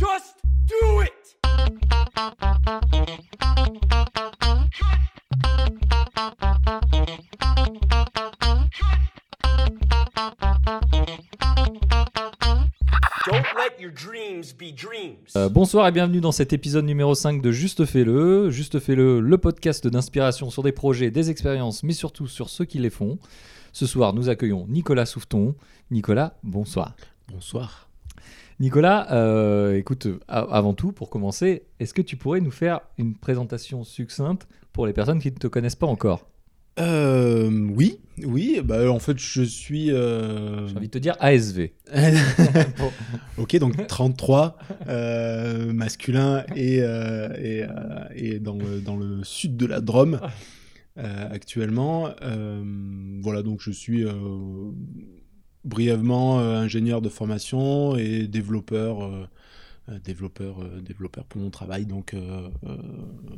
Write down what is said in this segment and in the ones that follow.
Just do it! Don't let your dreams be dreams. Euh, bonsoir et bienvenue dans cet épisode numéro 5 de Juste Fais-le. Juste Fais-le, le podcast d'inspiration sur des projets, des expériences, mais surtout sur ceux qui les font. Ce soir, nous accueillons Nicolas Souffeton. Nicolas, bonsoir. Bonsoir. Nicolas, euh, écoute, a- avant tout, pour commencer, est-ce que tu pourrais nous faire une présentation succincte pour les personnes qui ne te connaissent pas encore? Euh, oui, oui, bah en fait je suis... euh, J'ai envie de te dire ASV. ok, donc 33, euh, masculin et, euh, et, euh, et dans, le, dans le sud de la Drôme euh, actuellement. Euh, voilà, donc je suis euh, brièvement euh, ingénieur de formation et développeur, euh, euh, développeur, euh, développeur pour mon travail. Donc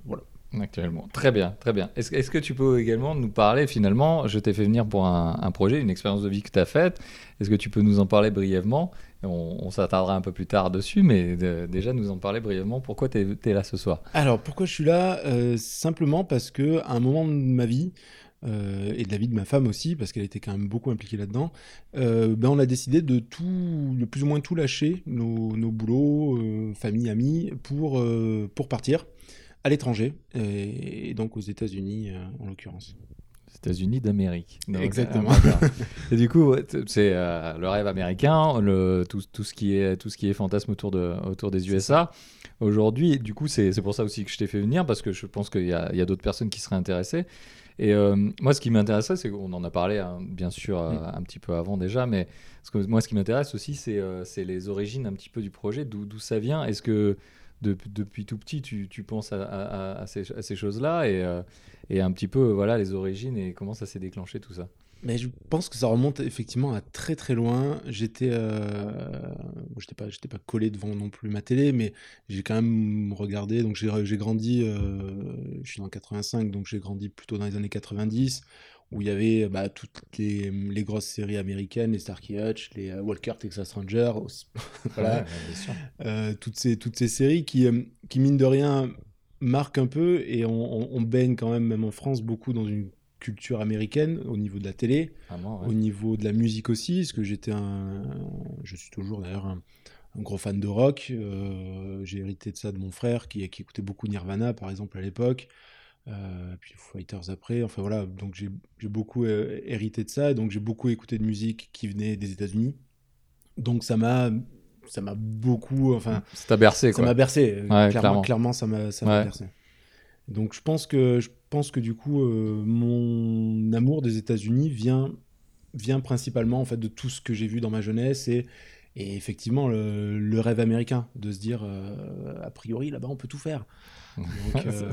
voilà. Actuellement. Très bien, très bien. Est-ce est-ce que tu peux également nous parler finalement Je t'ai fait venir pour un, un projet, une expérience de vie que tu as faite. Est-ce que tu peux nous en parler brièvement? On, on s'attardera un peu plus tard dessus, mais de- déjà nous en parler brièvement. Pourquoi tu es, là ce soir? Alors pourquoi je suis là? Simplement parce que à un moment de ma vie euh, et de la vie de ma femme aussi, parce qu'elle était quand même beaucoup impliquée là-dedans, euh, ben on a décidé de tout, plus ou moins tout lâcher, nos, nos boulots, euh, famille, amis, pour pour partir à l'étranger et, donc aux États-Unis en l'occurrence. États-Unis d'Amérique. Exactement. euh, et du coup, c'est euh, le rêve américain, le, tout, tout ce qui est tout ce qui est fantasme autour de autour des USA. Aujourd'hui, du coup, c'est pour ça aussi que je t'ai fait venir parce que je pense qu'il y a, d'autres personnes qui seraient intéressées. Et euh, moi, ce qui m'intéressait, c'est qu'on en a parlé hein, bien sûr euh, Mm. un petit peu avant déjà, mais que, moi, ce qui m'intéresse aussi, c'est les origines un petit peu du projet, d'où d'où ça vient. Est-ce que de- depuis tout petit, tu, penses à, ces, choses-là et, euh, un petit peu voilà les origines et comment ça s'est déclenché tout ça. Mais je pense que ça remonte effectivement à très très loin. J'étais, euh, j'étais pas, collé devant non plus ma télé, mais j'ai quand même regardé. Donc j'ai, j'ai grandi, euh, je suis dans 85, donc j'ai grandi plutôt dans les années 90, où il y avait bah, toutes les, les grosses séries américaines, les Starkey Hutch, les euh, Walker Texas Ranger, aussi. voilà, euh, toutes ces toutes ces séries qui, euh, qui mine de rien marquent un peu et on, on- on baigne quand même, même en France, beaucoup dans une culture américaine au niveau de la télé. Ouais. Au niveau de la musique aussi, parce que j'étais un. Je suis toujours d'ailleurs un, un gros fan de rock. euh, J'ai hérité de ça de mon frère qui, qui écoutait beaucoup Nirvana, par exemple, à l'époque. Euh, puis Fighters après. Enfin voilà, donc j'ai beaucoup euh, hérité de ça. Et donc j'ai beaucoup écouté de musique qui venait des États-Unis. Donc ça m'a. Ça m'a beaucoup. Enfin, Ça t'a bercé ça quoi. m'a bercé. euh, Ouais, clairement, clairement. clairement, ça m'a ça m'a Ouais. bercé. Donc je pense que je pense que du coup euh, mon amour des États-Unis vient vient principalement en fait de tout ce que j'ai vu dans ma jeunesse et et effectivement le, le rêve américain de se dire euh, a priori là-bas on peut tout faire. Euh,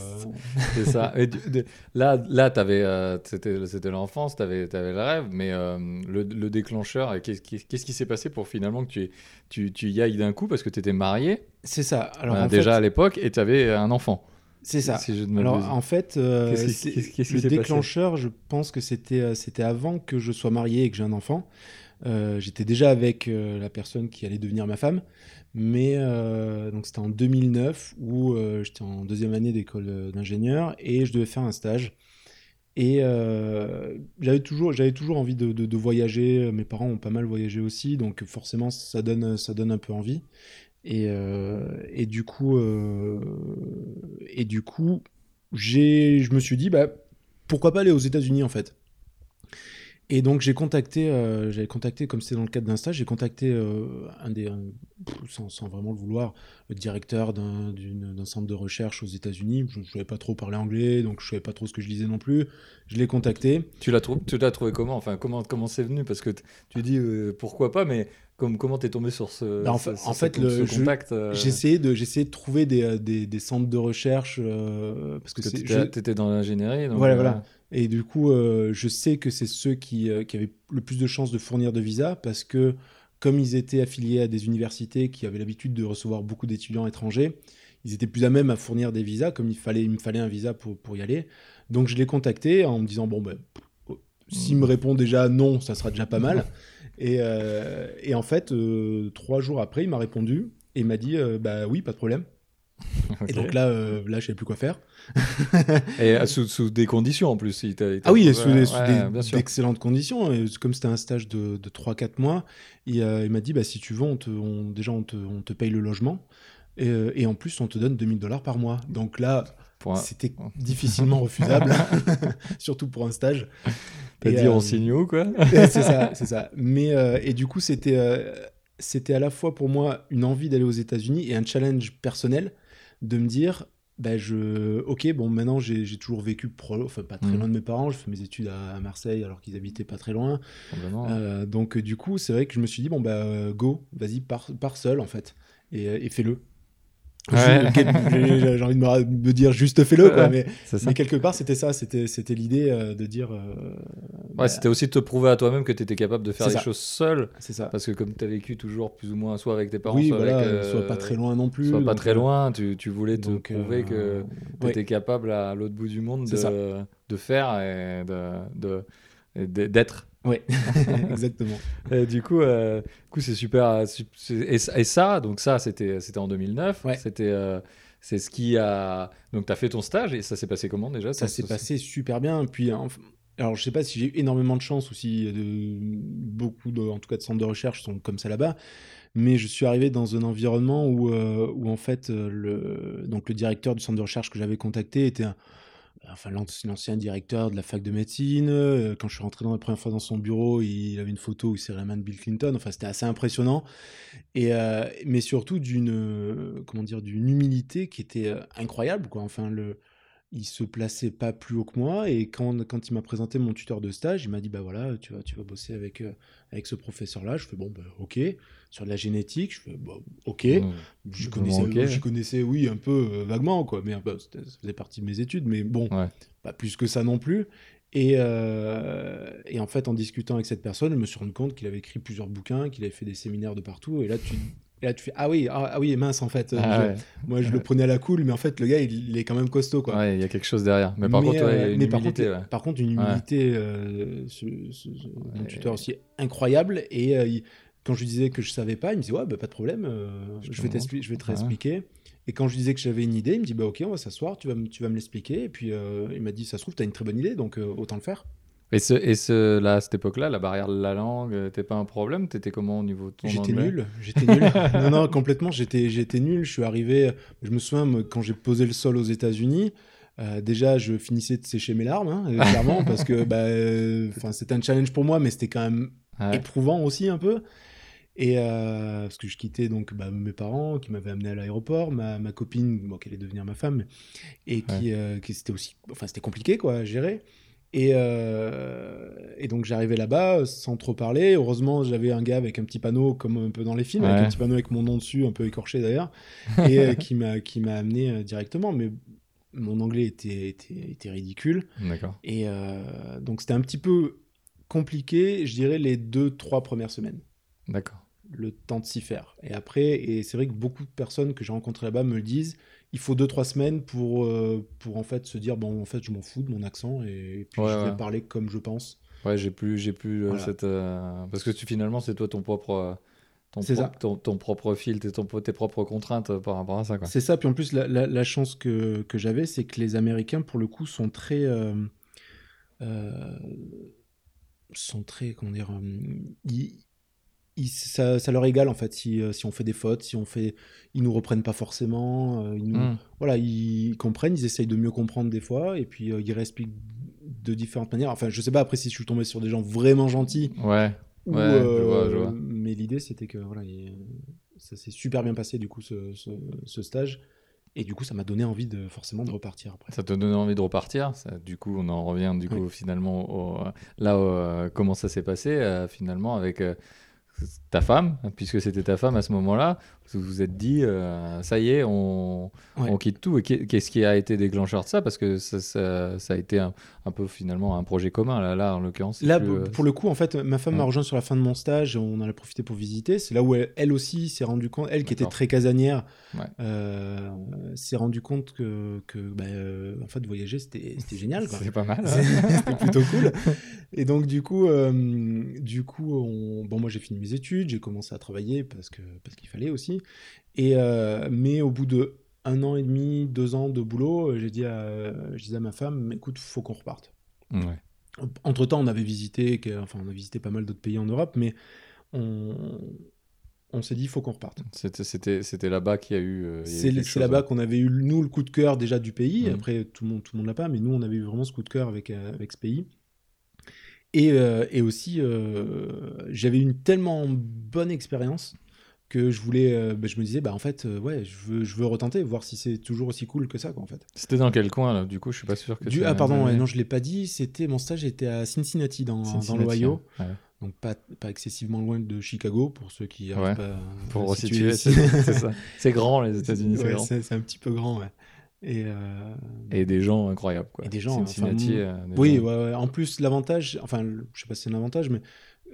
C'est ça. Et du- de- là, là t'avais, euh, c'était, l'enfance, tu avais, le rêve, mais euh, le, le déclencheur, qu'est-ce, qui- s'est passé pour finalement que tu, y- tu, tu y ailles d'un coup parce que tu étais marié? C'est ça. Alors en déjà à l'époque et tu avais un enfant. c'est ça. Si je ne Alors en fait, euh, qui- qui le déclencheur, je pense que c'était c'était avant que je sois marié et que j'ai un enfant. Euh, J'étais déjà avec euh, la personne qui allait devenir ma femme, mais euh, donc c'était en 2009 où j'étais en deuxième année d'école d'ingénieur et je devais faire un stage. Et j'avais toujours, j'avais toujours envie de, voyager. Mes parents ont pas mal voyagé aussi, donc forcément ça donne, ça donne un peu envie. Et, du coup, et du coup, j'ai, je me suis dit, bah, pourquoi pas aller aux États-Unis en fait. Et donc j'ai contacté, euh, j'avais contacté, comme c'était dans le cadre d'un stage, j'ai contacté euh, un des, un- sans, sans vraiment le vouloir, le directeur d'un centre de recherche aux États-Unis. Je ne savais pas trop parler anglais, donc je savais pas trop ce que je lisais non plus. Je l'ai contacté. Tu l'as, trou- tu l'as trouvé comment? Enfin, comment, comment c'est venu? Parce que tu dis euh, pourquoi pas, mais comme, comment t'es tombé sur ce, Bah, en ce- en fait, le- ce je- contact J'ai essayé de, trouver des, des, des centres de recherche parce que que je- t'étais dans l'ingénierie. Voilà, voilà. Et du coup, euh, je sais que c'est ceux qui, euh, qui avaient le plus de chances de fournir de visas parce que, comme ils étaient affiliés à des universités qui avaient l'habitude de recevoir beaucoup d'étudiants étrangers, ils étaient plus à même à fournir des visas, comme il, fallait, il me fallait un visa pour, pour y aller. Donc je l'ai contacté en me disant, bon, ben, s'il me répond déjà non, ça sera déjà pas mal. Et, euh, et en fait, trois jours après, il m'a répondu Et m'a dit, bah oui, pas de problème. Et donc là, euh, là je savais plus quoi faire. Et euh, sous, sous des conditions en plus. il t'a- il t'a- Ah oui, et sous, ouais, des- sous ouais, des- d'excellentes conditions. Et comme c'était un stage de, de 3-4 mois, il, euh, il m'a dit, bah, si tu veux, on te, on- déjà, on te, on te paye le logement. Et, euh, et en plus, on te donne 2000 dollars par mois. Donc là, un- c'était difficilement refusable, surtout pour un stage. T'as dit on signe où, quoi? C'est ça, c'est ça. Mais et du coup, c'était c'était à la fois pour moi une envie d'aller aux États-Unis et un challenge personnel de me dire, bah je, ok, bon, maintenant j'ai toujours vécu, pro- enfin pas très Mhm. loin de mes parents. Je fais mes études à, à Marseille alors qu'ils habitaient pas très loin. Euh, donc du coup, c'est vrai que je me suis dit bon bah go, vas-y, pars, pars seul en fait et, et fais-le. Ouais. J'ai envie de me, me dire juste fais-le quoi, Ouais, mais, quelque part c'était ça, c'était c'était l'idée euh, de dire. euh, bah, Ouais, c'était aussi de te prouver à toi-même que tu étais capable de faire les ça. choses seul. c'est ça. Parce que comme tu as vécu toujours plus ou moins, soit avec tes parents, oui, soit voilà, avec. euh, soit pas très loin non plus. Soit pas très loin, tu, tu voulais te donc, prouver euh, que tu ouais. étais capable à l'autre bout du monde de, de faire et de- de- et de- d'être. Ouais, exactement. Et du coup, euh, coup, c'est super. euh, Et, ça- et ça, donc ça, c'était c'était en 2009. Ouais. C'était euh, c'est ce qui a. Donc, tu as fait ton stage et ça s'est passé comment déjà Ça s'est passé super bien. Puis, enf- alors, je sais pas si j'ai eu énormément de chance ou si euh, de- beaucoup, de, en tout cas, de centres de recherche sont comme ça là-bas. Mais je suis arrivé dans un environnement où, euh, où en fait, le, donc le directeur du centre de recherche que j'avais contacté était un- enfin, l'anci- l'ancien directeur de la fac de médecine. Euh, Quand je suis rentré dans la première fois dans son bureau, il avait une photo où il serrait la main de Bill Clinton. Enfin, c'était assez impressionnant. Et, euh, mais surtout d'une, euh, comment dire, d'une humilité qui était incroyable, quoi. Enfin, le, il se plaçait pas plus haut que moi et quand, quand il m'a présenté mon tuteur de stage, il m'a dit bah voilà, tu vas tu vas bosser avec avec ce professeur là. Je fais bon bah OK, sur de la génétique, je fais bah, OK. Mmh. Je connaissais je connaissais oui un peu euh, vaguement quoi, mais bah, ça faisait partie de mes études mais bon, Ouais. pas plus que ça non plus. Et, euh, et en fait, en discutant avec cette personne, je me suis rendu compte qu'il avait écrit plusieurs bouquins, qu'il avait fait des séminaires de partout. Et là, tu, et là, tu fais Ah oui, ah, ah oui, mince, en fait. Ah je- ouais. Moi, je le prenais à la cool, mais en fait, le gars, il, il est quand même costaud. Quoi. Ouais, il y a quelque chose derrière. Mais par contre, ouais, euh, une mais par humilité. contre, ouais. par contre, une humilité, euh, ce, ce- ce- mon Ouais. tuteur aussi incroyable. Et euh, il- quand je lui disais que je savais pas, il me disait ouais, bah, pas de problème, euh, Je vais je vais te Ouais. réexpliquer. Et quand je lui disais que j'avais une idée, il me dit bah ok, on va s'asseoir, tu vas, me- tu vas me l'expliquer. Et puis euh, il m'a dit ça se trouve, tu as une très bonne idée, donc euh, autant le faire. Et, ce, et ce, là, à cette époque-là, la barrière de la langue, t'es pas un problème? T'étais comment au niveau de ton J'étais nul, j'étais nul. non, non, complètement, j'étais, j'étais nul. Je suis arrivé, je me souviens, moi, quand j'ai posé le sol aux États-Unis, euh, déjà, je finissais de sécher mes larmes, hein, clairement, parce que bah, euh, c'était un challenge pour moi, mais c'était quand même Ouais. éprouvant aussi un peu. Et euh, parce que je quittais donc bah, mes parents qui m'avaient amené à l'aéroport, ma, ma copine, bon, qui allait devenir ma femme, et qui, euh, qui c'était aussi, enfin c'était compliqué quoi à gérer. Et, euh, et donc j'arrivais là-bas sans trop parler. Heureusement, j'avais un gars avec un petit panneau comme un peu dans les films, avec un petit panneau avec mon nom dessus, un peu écorché d'ailleurs, et qui m'a qui m'a amené directement. Mais mon anglais était, était, était ridicule. D'accord. Et donc c'était un petit peu compliqué, je dirais, les deux, trois premières semaines. D'accord. Le temps de s'y faire. Et après, et c'est vrai que beaucoup de personnes que j'ai rencontrées là-bas me le disent, il faut deux, trois semaines pour, euh, pour en fait se dire, bon, en fait, je m'en fous de mon accent et, puis Ouais, je vais ouais. parler comme je pense. Ouais, j'ai plus, j'ai plus euh, Voilà. cette. euh, Parce que tu, finalement, c'est toi ton propre. Ton, ça. ton, ton propre fil, tes, ton- tes propres contraintes par rapport à ça. C'est ça, puis en plus, la, la- la chance que, que j'avais, c'est que les Américains, pour le coup, sont très... euh, euh, sont très, comment dire... ils- ils- ça, ça leur égale, en fait, si, euh, si on fait des fautes, si on fait... Ils nous reprennent pas forcément, euh, ils nous, Hmm. voilà, ils comprennent, ils essayent de mieux comprendre des fois, et puis euh, ils réexpliquent de différentes manières. Enfin, je sais pas après si je suis tombé sur des gens vraiment gentils, Ouais. ou, Ouais, je vois, je vois. mais l'idée c'était que voilà, il- ça s'est super bien passé du coup ce, ce- ce stage, et du coup ça m'a donné envie de forcément de repartir après. Ça te donne envie de repartir. Ça, du coup, on en revient du coup finalement au- là euh, comment ça s'est passé euh, finalement avec ta femme, puisque c'était ta femme à ce moment-là. Vous vous êtes dit, euh, ça y est, on, Ouais. on quitte tout. Et qu'est- qu'est-ce qui a été déclencheur de ça? Parce que ça, ça- ça a été un, un peu finalement un projet commun. Là, là en l'occurrence. Là, plus, pour, euh, pour le coup, en fait, ma femme m'a rejoint sur la fin de mon stage. On en a profité pour visiter. C'est là où elle, elle aussi s'est rendue compte, elle qui était très casanière, Ouais. euh, s'est rendue compte que, que bah, en fait, voyager c'était c'était génial. C'est pas mal. C'est- hein. C'était plutôt cool. Et donc, du coup, du coup on... bon, moi j'ai fini mes études, j'ai commencé à travailler parce que parce qu'il fallait aussi. Aussi. Et, euh, mais au bout de un an et demi, deux ans de boulot, j'ai dit, à, je disais à ma femme, écoute, faut qu'on reparte. Ouais. Entre temps, on avait visité, enfin, on a visité pas mal d'autres pays en Europe, mais on, on s'est dit, il faut qu'on reparte. C'était, là-bas qu'il y a eu. euh, C'est là-bas hein. qu'on avait eu, nous, le coup de cœur déjà du pays. Après, tout le monde tout le monde l'a pas, mais nous, on avait eu vraiment ce coup de cœur avec, euh, avec ce pays. Et, euh, et aussi, euh, j'avais eu une tellement bonne expérience que je voulais, euh, bah, je me disais, bah en fait, euh, ouais, je veux, je veux retenter, voir si c'est toujours aussi cool que ça, quoi, en fait. C'était dans quel coin là? Du coup, je suis pas sûr que. Du, ah, pardon, ouais, non, je l'ai pas dit. C'était mon stage était à Cincinnati, dans, dans l'Ohio, hein. Ouais. donc pas, pas excessivement loin de Chicago pour ceux qui Ouais. pas Pour situer c'est, grand les États-Unis, c'est un petit peu grand, ouais. Et, euh, Et des gens incroyables quoi. Et des gens, Cincinnati. enfin, des oui, gens- ouais, ouais. en plus, l'avantage, enfin, je sais pas si c'est un avantage, mais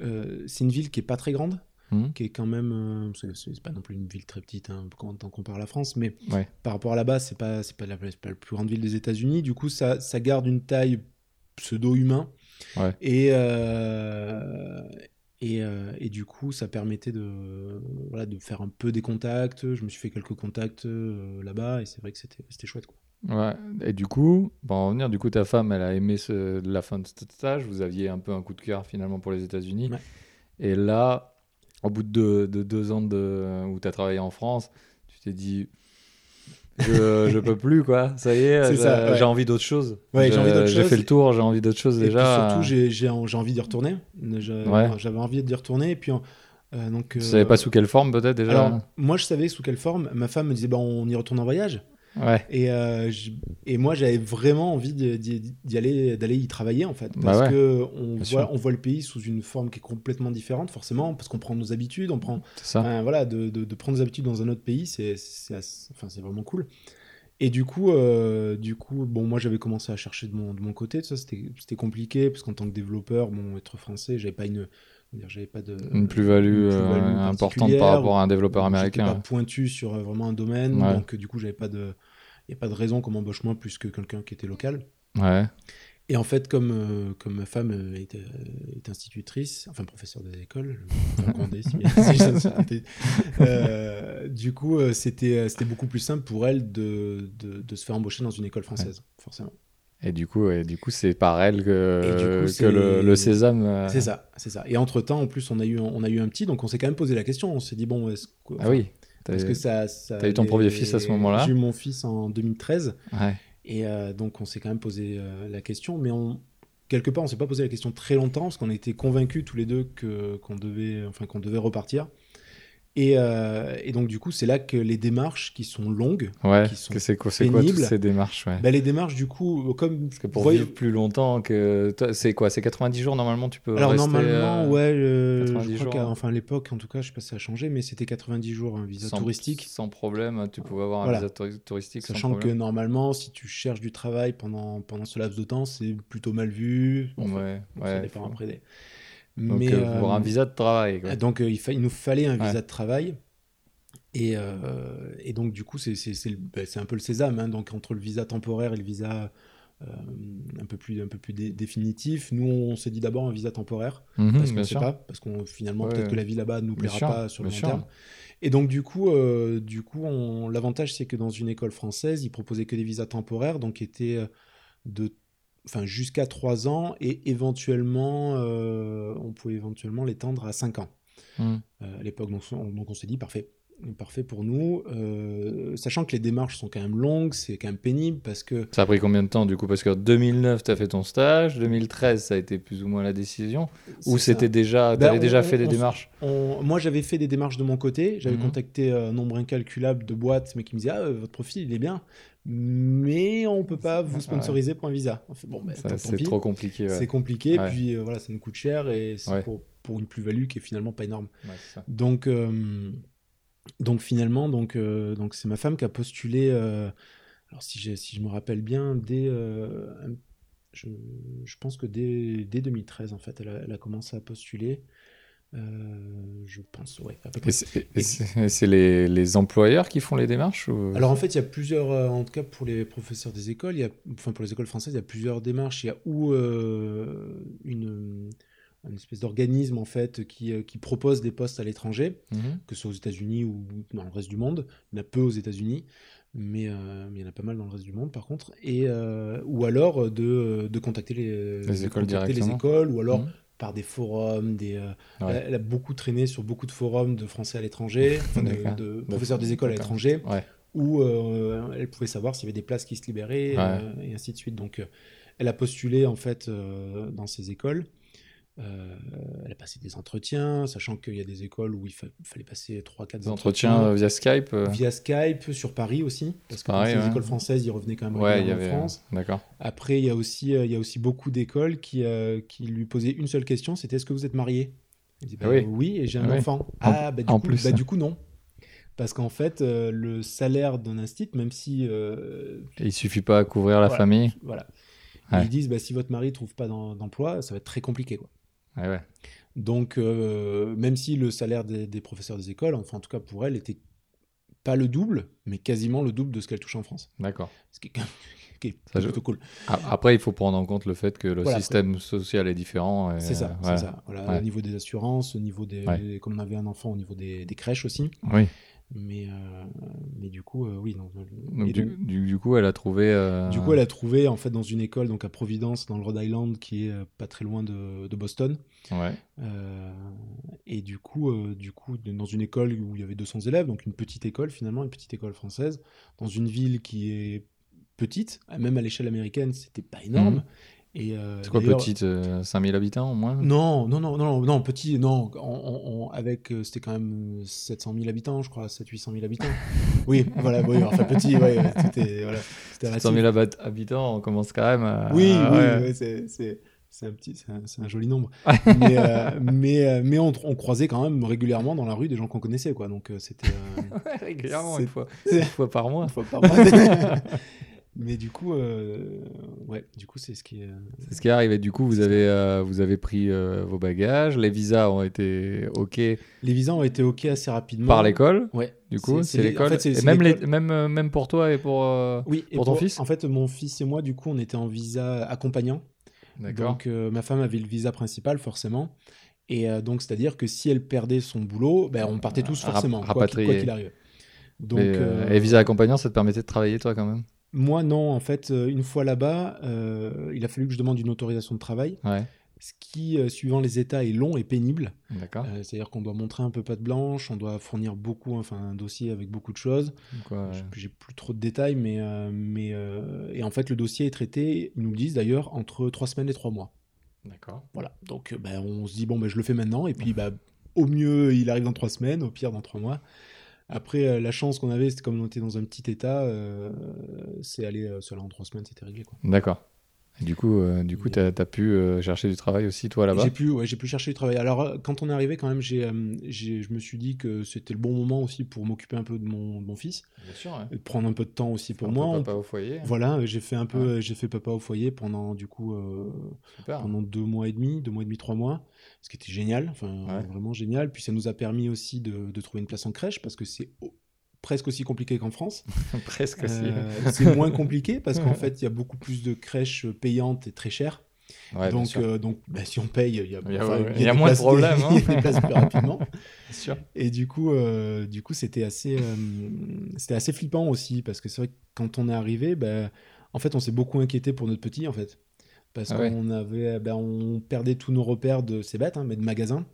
euh, c'est une ville qui est pas très grande, Mhm. qui est quand même. euh, c'est pas non plus une ville très petite hein, quand on compare à la France, mais Ouais. par rapport à là-bas, c'est pas, c'est pas, la, pas la plus grande ville des États-Unis. Du coup, ça, ça garde une taille pseudo-humain. Ouais. Et, euh, et, euh, et du coup, ça permettait de, voilà, de faire un peu des contacts. Je me suis fait quelques contacts euh, là-bas et c'est vrai que c'était c'était chouette. Quoi. Ouais. Et du coup, pour en revenir, du coup, ta femme, elle a aimé ce- la fin de ce stage. Vous aviez un peu un coup de cœur finalement pour les États-Unis. Ouais. Et là, au bout de deux, de deux ans de, où tu as travaillé en France, tu t'es dit, je, je peux plus, quoi. Ça y est, j'ai ouais. envie d'autre chose. Ouais, j'ai envie d'autre J'ai chose. fait le tour, j'ai envie d'autre chose Et déjà. puis surtout, j'ai- j'ai en- j'ai envie d'y retourner. Ouais. J'avais envie d'y retourner. Et puis, euh, donc, Tu euh, savais pas sous quelle forme peut-être déjà Alors, moi, je savais sous quelle forme. Ma femme me disait, bah, on y retourne en voyage. Ouais. Et, euh, et moi, j'avais vraiment envie d'y aller, d'aller y travailler, en fait. Bah Parce ouais, que on voit, on voit le pays sous une forme qui est complètement différente, forcément, parce qu'on prend nos habitudes, on prend. Ça. Voilà, de, de- de prendre des habitudes dans un autre pays, c'est enfin, c'est vraiment cool. Et du coup, euh, du coup bon, moi j'avais commencé à chercher de mon, de mon côté, ça c'était c'était compliqué, parce qu'en tant que développeur, bon, être français, j'avais pas une. Comment dire, J'avais pas de. Une plus-value euh, importante par rapport à un développeur américain. pas pointu sur euh, vraiment un domaine, Ouais. donc du coup, j'avais pas de. Il n'y a pas de raison qu'on m'embauche moi plus que quelqu'un qui était local. Ouais. Et en fait, comme, euh, comme ma femme est, euh, est institutrice, enfin professeure des écoles, si, si. Euh, du coup, c'était c'était beaucoup plus simple pour elle de, de, de se faire embaucher dans une école française, forcément. Et du coup, et du coup, c'est par elle que, coup, que le, le sésame. euh, C'est ça, c'est ça. Et entre-temps, en plus, on a, eu, un- on a eu un petit, donc on s'est quand même posé la question. On s'est dit, bon, est-ce que... Ah oui. t'as- Parce que ça, ça t'as eu ton premier fils à ce moment-là J'ai eu mon fils en 2013. Ouais. Et euh, donc, on s'est quand même posé euh, la question, mais on, quelque part, on s'est pas posé la question très longtemps parce qu'on était convaincus tous les deux que qu'on devait, enfin, qu'on devait repartir. Et, euh, et donc, du coup, c'est là que les démarches qui sont longues, Ouais. qui sont que c'est quoi, toutes ces démarches ouais. bah, les démarches, du coup, comme Parce que pour voyez- vivre plus longtemps que. C'est quoi C'est 90 jours normalement tu peux Alors rester, normalement, euh, ouais, euh, 90 je crois jours, hein. enfin, à l'époque, en tout cas, je sais pas si ça a changé, mais c'était 90 jours un visa sans, touristique. Sans problème, tu pouvais avoir un Voilà. visa touri- touristique Sachant sans que normalement, si tu cherches du travail pendant, pendant ce laps de temps, c'est plutôt mal vu. Enfin, Ouais, ça dépend après des- Mais, euh, euh, pour un visa de travail. quoi. donc euh, il, nous fallait un Ouais. visa de travail. Et, euh, et donc, du coup, c'est c'est- c'est le- c'est un peu le sésame. hein. donc, entre le visa temporaire et le visa euh, un peu plus, un peu plus dé- définitif, nous, on s'est dit d'abord un visa temporaire. Mhm, parce qu'on ne sait pas, parce qu'on finalement Ouais, peut-être que la vie là-bas nous Bien plaira sûr, pas sur le long sûr. terme. Et donc du coup, euh, du coup, l'avantage c'est que dans une école française, ils proposaient que des visas temporaires, donc étaient euh, de, enfin jusqu'à 3 ans et éventuellement, euh, on pouvait éventuellement l'étendre à 5 ans Mhm. euh, à l'époque. Donc, on- donc on s'est dit parfait. Parfait pour nous, euh, sachant que les démarches sont quand même longues, c'est quand même pénible parce que Ça a pris combien de temps du coup? Parce qu'en 2009, tu as fait ton stage, 2013, ça a été plus ou moins la décision Ou c'était déjà. Ben, T'avais on- déjà on- fait les démarches? moi, j'avais fait des démarches de mon côté. J'avais Mhm. contacté un nombre incalculable de boîtes, mais qui me disaient ah, votre profil il est bien, mais on peut pas vous Ouais. sponsoriser pour un visa. On fait, bon, ben, tant C'est trop compliqué. Ouais. C'est compliqué, Ouais. puis euh, voilà, ça nous coûte cher et c'est pour, pour une plus-value qui est finalement pas énorme. Donc, euh, donc finalement, donc euh, donc c'est ma femme qui a postulé. alors si, si je me rappelle bien, dès je, je pense que dès, dès 2013 en fait, elle a, elle a commencé à postuler. Euh, je pense, ouais, à peu près. Et c'est- les, les employeurs qui font les démarches ou... Alors en fait, il y a plusieurs, euh, en tout cas pour les professeurs des écoles, il y a, enfin pour les écoles françaises, il y a plusieurs démarches. Il y a ou euh, une, une espèce d'organisme en fait qui, qui propose des postes à l'étranger, Mhm. que ce soit aux États-Unis ou dans le reste du monde. Il y en a peu aux États-Unis, mais, mais il y en a pas mal dans le reste du monde par contre. Et, ou alors de, de contacter les, Les de écoles les directement. écoles, ou alors Mhm. Par des forums, des, euh, Ouais. elle, a beaucoup traîné sur beaucoup de forums de Français à l'étranger, de, de professeurs des écoles à l'étranger, Ouais. où euh, elle pouvait savoir s'il y avait des places qui se libéraient, Ouais. euh, et ainsi de suite. Donc, elle a postulé en fait dans ces écoles. Euh, elle a passé des entretiens, sachant qu'il y a des écoles où il fa- fallait passer 3-4 Des entretiens euh, via Skype. euh, via Skype, sur Paris aussi, parce que Pareil, ouais. écoles françaises, ils revenaient quand même Ouais, il y régulièrement avait. en France. D'accord. Après, il y a aussi, il y a aussi beaucoup d'écoles qui, euh, qui lui posaient une seule question, c'était est-ce que vous êtes marié? Il dit, Ah bah, oui. oui, et j'ai un Ah oui. enfant. Ah, bah, du, en coup, plus. bah, du coup, non. Parce qu'en fait, le salaire d'un instit, même si il suffit pas à couvrir la Voilà. famille. voilà, Ouais. ils disent bah, si votre mari trouve pas d'em- d'emploi, ça va être très compliqué. Quoi. Ouais, ouais. Donc, euh, même si le salaire des, des professeurs des écoles, enfin en tout cas pour elle, était pas le double, mais quasiment le double de ce qu'elle touche en France. D'accord. Ce qui est, qui est Ça, je- plutôt cool. Après, il faut prendre en compte le fait que le Voilà, système social est différent. C'est ça, c'est voilà. ça. Voilà, Ouais. Au niveau des assurances, au niveau des. Ouais. Comme on avait un enfant, au niveau des, des crèches aussi. Oui. Mais, euh, mais du coup, euh, oui. Donc, du, donc, du, du coup, elle a trouvé. euh, du coup, elle a trouvé en fait dans une école donc à Providence, dans le Rhode Island, qui est euh, pas très loin de, de Boston. Ouais. Euh, et du coup, euh, du coup, dans une école où il y avait 200 élèves, donc une petite école finalement, une petite école française, dans une ville qui est petite, même à l'échelle américaine, c'était pas énorme. Mhm. Et euh, C'est quoi, petite euh, 5000 habitants au moins? Non, non, non, non, non, petit, non, en- en- avec, euh, c'était quand même 700 000 habitants, je crois, 700-800 000 habitants. Oui, voilà, oui, enfin petit, ouais, c'était, voilà, c'était 100 relatif. 000 hab- habitants, on commence quand même à. Oui, à- oui, ouais. ouais, c'est, c'est, un petit, c'est un, un joli nombre. mais, euh, mais, euh, mais on, on croisait quand même régulièrement dans la rue des gens qu'on connaissait, quoi. Donc euh, c'était euh, Ouais, régulièrement, C'est- une fois, une fois par mois. une fois par mois. Mais du coup, euh, ouais, du coup, c'est ce qui est. euh, C'est ce qui est arrivé. Du coup, vous avez, euh, vous avez pris euh, vos bagages, les visas ont été OK Les visas ont été ok assez rapidement. par l'école. Ouais. Du coup, C'est- l'école. en fait, Et même, les- même, même pour toi et pour. Oui. et Pour ton fils En fait, mon fils et moi, du coup, on était en visa accompagnant. D'accord. Donc, ma femme avait le visa principal, forcément. Et donc, c'est-à-dire que si elle perdait son boulot, ben, on partait tous Rap- forcément, quoi qu'il- rapatrié. quoi qu'il arrive. Donc, et, et visa accompagnant, ça te permettait de travailler toi quand même? Moi, non. En fait, euh, une fois là-bas, euh, il a fallu que je demande une autorisation de travail, Ouais. ce qui, euh, suivant les États, est long et pénible. D'accord. Euh, C'est-à-dire qu'on doit montrer un peu patte blanche, on doit fournir beaucoup, enfin, un dossier avec beaucoup de choses. Ouais. J'ai plus trop de détails, mais, mais et en fait, le dossier est traité, ils nous le disent d'ailleurs, entre trois semaines et trois mois. D'accord. Voilà. Donc, ben, on se dit, bon, ben, je le fais maintenant. Et puis, bah, au mieux, il arrive dans trois semaines, au pire, dans trois mois. Après, euh, la chance qu'on avait, c'était comme on était dans un petit état, euh, c'est aller euh, seul en trois semaines, c'était réglé. D'accord. Du coup, euh, du coup, t'as as pu euh, chercher du travail aussi toi là-bas? J'ai pu, ouais, j'ai pu chercher du travail. Alors, euh, quand on est arrivé, quand même, j'ai, euh, j'ai- je me suis dit que c'était le bon moment aussi pour m'occuper un peu de mon, de mon fils, Bien sûr. ouais. et de prendre un peu de temps aussi pour moi. On- papa au foyer. Voilà, j'ai fait un peu, Ouais. j'ai fait papa au foyer pendant du coup pendant deux mois et demi, deux mois et demi, trois mois, ce qui était génial, enfin vraiment génial. Puis ça nous a permis aussi de, de trouver une place en crèche parce que c'est presque aussi compliqué qu'en France. Presque aussi. Euh, c'est moins compliqué parce qu'en fait il y a beaucoup plus de crèches payantes et très chères. Ouais, donc euh, donc bah, si on paye, il y a, Il y a- enfin, ouais, il il y a des moins de problèmes, hein. il y a des places plus rapidement. Bien sûr. Et du coup, euh, du coup, c'était assez, euh, c'était assez flippant aussi parce que c'est vrai que quand on est arrivé, ben, en fait, on s'est beaucoup inquiété pour notre petit, en fait, parce Ah ouais. qu'on avait, ben, on perdait tous nos repères de, c'est bête, hein, mais de magasins,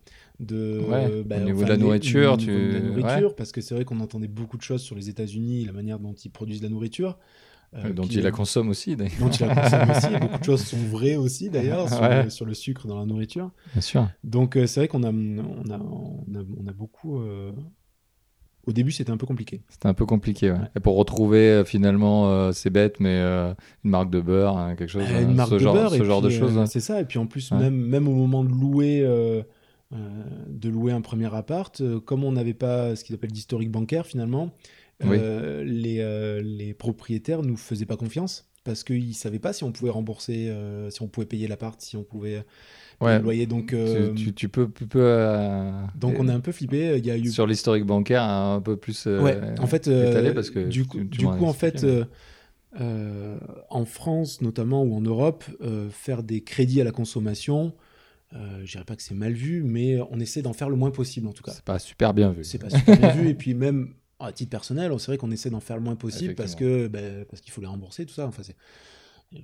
de, Ouais, ben, au niveau de la nourriture, de la parce que c'est vrai qu'on entendait beaucoup de choses sur les États-Unis, la manière dont ils produisent la nourriture, euh, dont qui- il la consomme aussi, d'ailleurs. dont il la consomme aussi. Beaucoup de choses sont vraies aussi, d'ailleurs, sur, Ouais. le, sur le sucre dans la nourriture. Bien sûr. Donc euh, c'est vrai qu'on a, on a, on a, on a beaucoup. euh, Au début, c'était un peu compliqué. C'était un peu compliqué. ouais. Ouais. Et pour retrouver euh, finalement, euh, c'est bête, mais euh, une marque de beurre, hein, quelque chose, Euh, euh, une marque ce de genre, beurre, ce genre de choses. euh, ouais. c'est ça. Et puis en plus, même, même au moment de louer, euh, euh, de louer un premier appart, euh, comme on n'avait pas ce qu'ils appellent d'historique bancaire finalement, Oui. euh, les, euh, les propriétaires nous faisaient pas confiance parce qu'ils ne savaient pas si on pouvait rembourser, euh, si on pouvait payer l'appart, si on pouvait Ouais. le loyer. Donc, Tu- euh, tu, tu peux, tu peux euh, donc on a un peu flippé. Il y a eu sur l'historique bancaire un peu plus euh, Ouais, en fait, euh, étalé parce que du coup, du coup en fait, euh, euh, en France notamment ou en Europe, euh, faire des crédits à la consommation, euh, je dirais pas que c'est mal vu, mais on essaie d'en faire le moins possible en tout cas. C'est pas super bien vu. C'est pas super bien vu. Et puis même à titre personnel, c'est vrai qu'on essaie d'en faire le moins possible parce que ben, parce qu'il faut les rembourser, tout ça. Enfin,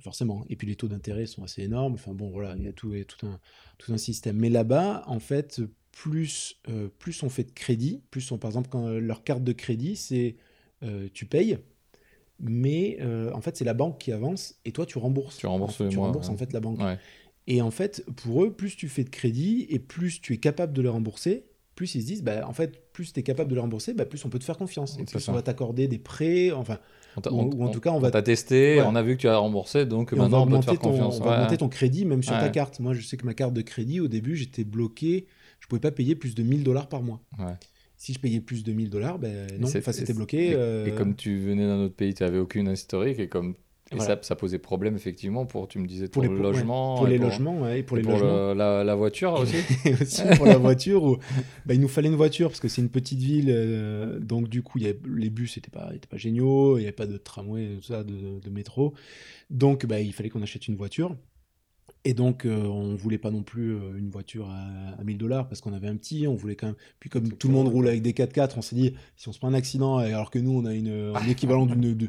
forcément. Et puis les taux d'intérêt sont assez énormes. Enfin bon, voilà, il y a tout, tout, un, tout un système. Mais là-bas, en fait, plus, euh, plus on fait de crédit, plus on, par exemple, quand leur carte de crédit, c'est euh, tu payes, mais euh, en fait, c'est la banque qui avance et toi, tu rembourses. Tu rembourses, tu rembourses en fait la banque. Et en fait, pour eux, plus tu fais de crédit et plus tu es capable de les rembourser, plus ils se disent, bah, en fait, plus tu es capable de les rembourser, bah, plus on peut te faire confiance. Et plus on va t'accorder des prêts, enfin, ou, en tout cas, on va. t'a testé, on a vu que tu as remboursé, donc maintenant on, va peut te faire confiance. On va augmenter ton crédit même sur ta carte. Moi, je sais que ma carte de crédit, au début, j'étais bloqué, je pouvais pas payer plus de 1000 dollars par mois. Si je payais plus de 1000 dollars, ben non, c'était bloqué. Et, euh, et, comme tu venais d'un autre pays, tu n'avais aucune historique, et comme et ça, ça, posait problème effectivement pour, tu me disais, pour, les logements. pour, les logements, ouais, et pour les logements. la, la, voiture aussi. aussi pour la voiture, où, bah, il nous fallait une voiture parce que c'est une petite ville, euh, donc du coup, y avait, les bus n'étaient pas, étaient pas géniaux, il n'y avait pas de tramway, tout ça, de, de métro. Donc bah, il fallait qu'on achète une voiture. Et donc, on euh, on voulait pas non plus euh, une voiture à, 1000 dollars parce qu'on avait un petit. On voulait quand même. Puis, comme tout le monde roule avec des 4x4, on s'est dit si on se prend un accident, alors que nous, on a une, un équivalent d'une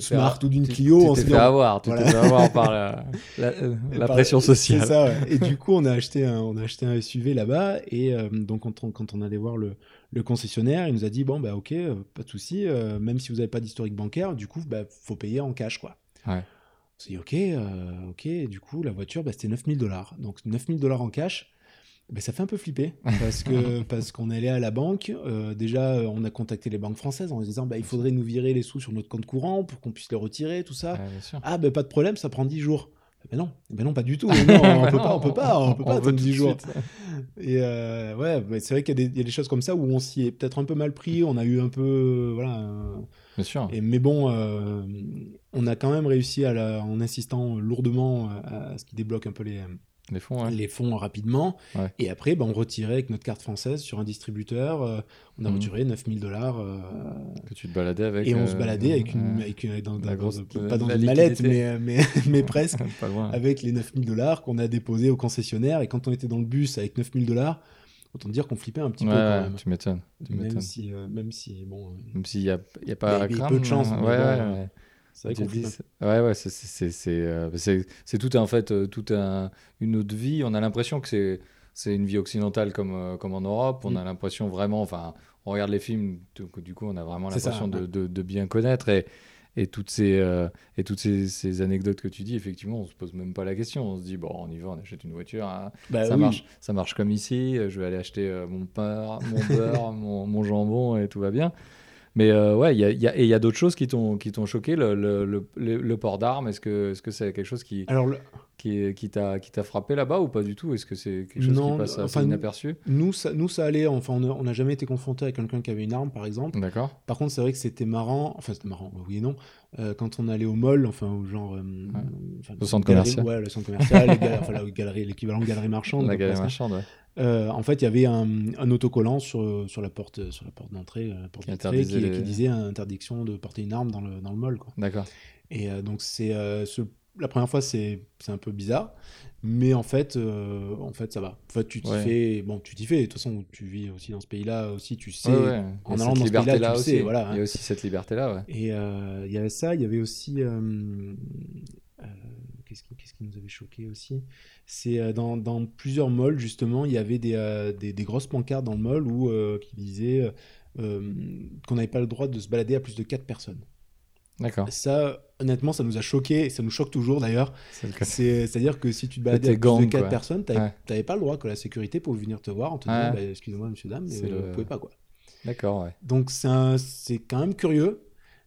Smart ou d'une Clio. on s'est fait avoir. Tu t'es fait avoir par la, la, pression sociale. Et du coup, on a acheté un, on a acheté un SUV là-bas. Et euh, donc, quand on, quand on allait voir le, le, concessionnaire, il nous a dit bon, bah, ok, pas de souci. même si vous n'avez pas d'historique bancaire, du coup, bah, faut payer en cash, quoi. Ouais. On s'est dit, ok, euh, ok, du coup, la voiture, bah, c'était 9000 dollars. Donc 9000 dollars en cash, bah, ça fait un peu flipper parce que parce qu'on est allé à la banque. Euh, déjà, on a contacté les banques françaises en disant, bah, il faudrait nous virer les sous sur notre compte courant pour qu'on puisse les retirer, tout ça. ah, ben pas de problème, ça prend 10 jours. Ben non, ben non, pas du tout. Non, on peut pas, on peut pas, on peut pas attendre 10 jours. Et euh, ouais, c'est vrai qu'il y, y, a des choses comme ça où on s'y est peut-être un peu mal pris. On a eu un peu, voilà, Bien sûr. Et, mais bon, euh, on a quand même réussi, à la, en insistant lourdement à, ce qui débloque un peu les, les fonds, les fonds rapidement. Et après, ben, on retirait avec notre carte française sur un distributeur. Euh, on a mhm. retiré 9000 dollars. Euh, que tu te baladais avec. Et on se baladait avec une. Avec une dans, grosse, pas dans une mallette, mais, mais, mais presque. avec les 9000 dollars qu'on a déposés au concessionnaire. Et quand on était dans le bus avec 9000 dollars, Autant dire qu'on flippait un petit peu quand même. Tu m'étonnes. Même, si, euh, même si, bon. Euh, même s'il n'y a, y a pas y a, peu de chance. ouais, ouais, C'est vrai qu'on Ouais, ouais, euh, c'est tout en fait toute un, une autre vie. On a l'impression que c'est c'est une vie occidentale comme, comme en Europe. On mm. a l'impression vraiment, enfin, on regarde les films, du coup, on a vraiment l'impression de, de, de, bien connaître. Et, et toutes ces euh, et toutes ces, anecdotes que tu dis effectivement on se pose même pas la question. On se dit bon on y va on achète une voiture hein. bah ça marche ça marche comme ici je vais aller acheter euh, mon pain mon beurre mon, mon, jambon et tout va bien mais euh, ouais, il y a, y a, et il y a d'autres choses qui t'ont choqué. Le, le, le, le port d'armes, est-ce que est-ce que c'est quelque chose qui Alors, qui, qui t'a frappé là-bas ou pas du tout? Est-ce que c'est quelque chose qui passe assez inaperçu? Nous ça nous ça allait. Enfin, on n'a jamais été confronté à quelqu'un qui avait une arme, par exemple. D'accord. Par contre, c'est vrai que c'était marrant. Enfin, c'était marrant. Oui et non. Euh, quand on allait au mall, enfin au genre euh, le centre commercial. Ouais, le centre commercial, enfin, la galerie, l'équivalent galerie marchande. La galerie marchande. Ouais. Euh, en fait, il y avait un, un, autocollant sur, sur la porte, sur la porte d'entrée, euh, qui, qui, disait interdiction de porter une arme dans le, dans le mall. D'accord. Et euh, donc, c'est la première fois, c'est un peu bizarre, mais en fait, en fait, ça va. En fait, tu t'y fais. Bon, tu t'y fais. De toute façon, tu vis aussi dans ce pays-là aussi, tu sais. En allant dans ce pays-là, tu sais. Voilà, il y a aussi cette liberté-là. Et il y avait ça. Il y avait aussi. Qu'est-ce qui, qui, nous avait choqué aussi c'est euh, dans, dans, plusieurs malls, justement, il y avait des, euh, des, grosses pancartes dans le mall où, euh, qui disaient qu'on n'avait pas le droit de se balader à plus de 4 personnes. D'accord. Ça, honnêtement, ça nous a choqué, et ça nous choque toujours d'ailleurs. C'est-à-dire que si tu te baladais à plus de 4 personnes, tu n'avais pas le droit que la sécurité pouvait venir te voir en te disant bah, Excusez-moi, monsieur, dame, mais vous ne pouvez pas. quoi. D'accord, ouais. Donc c'est quand même curieux.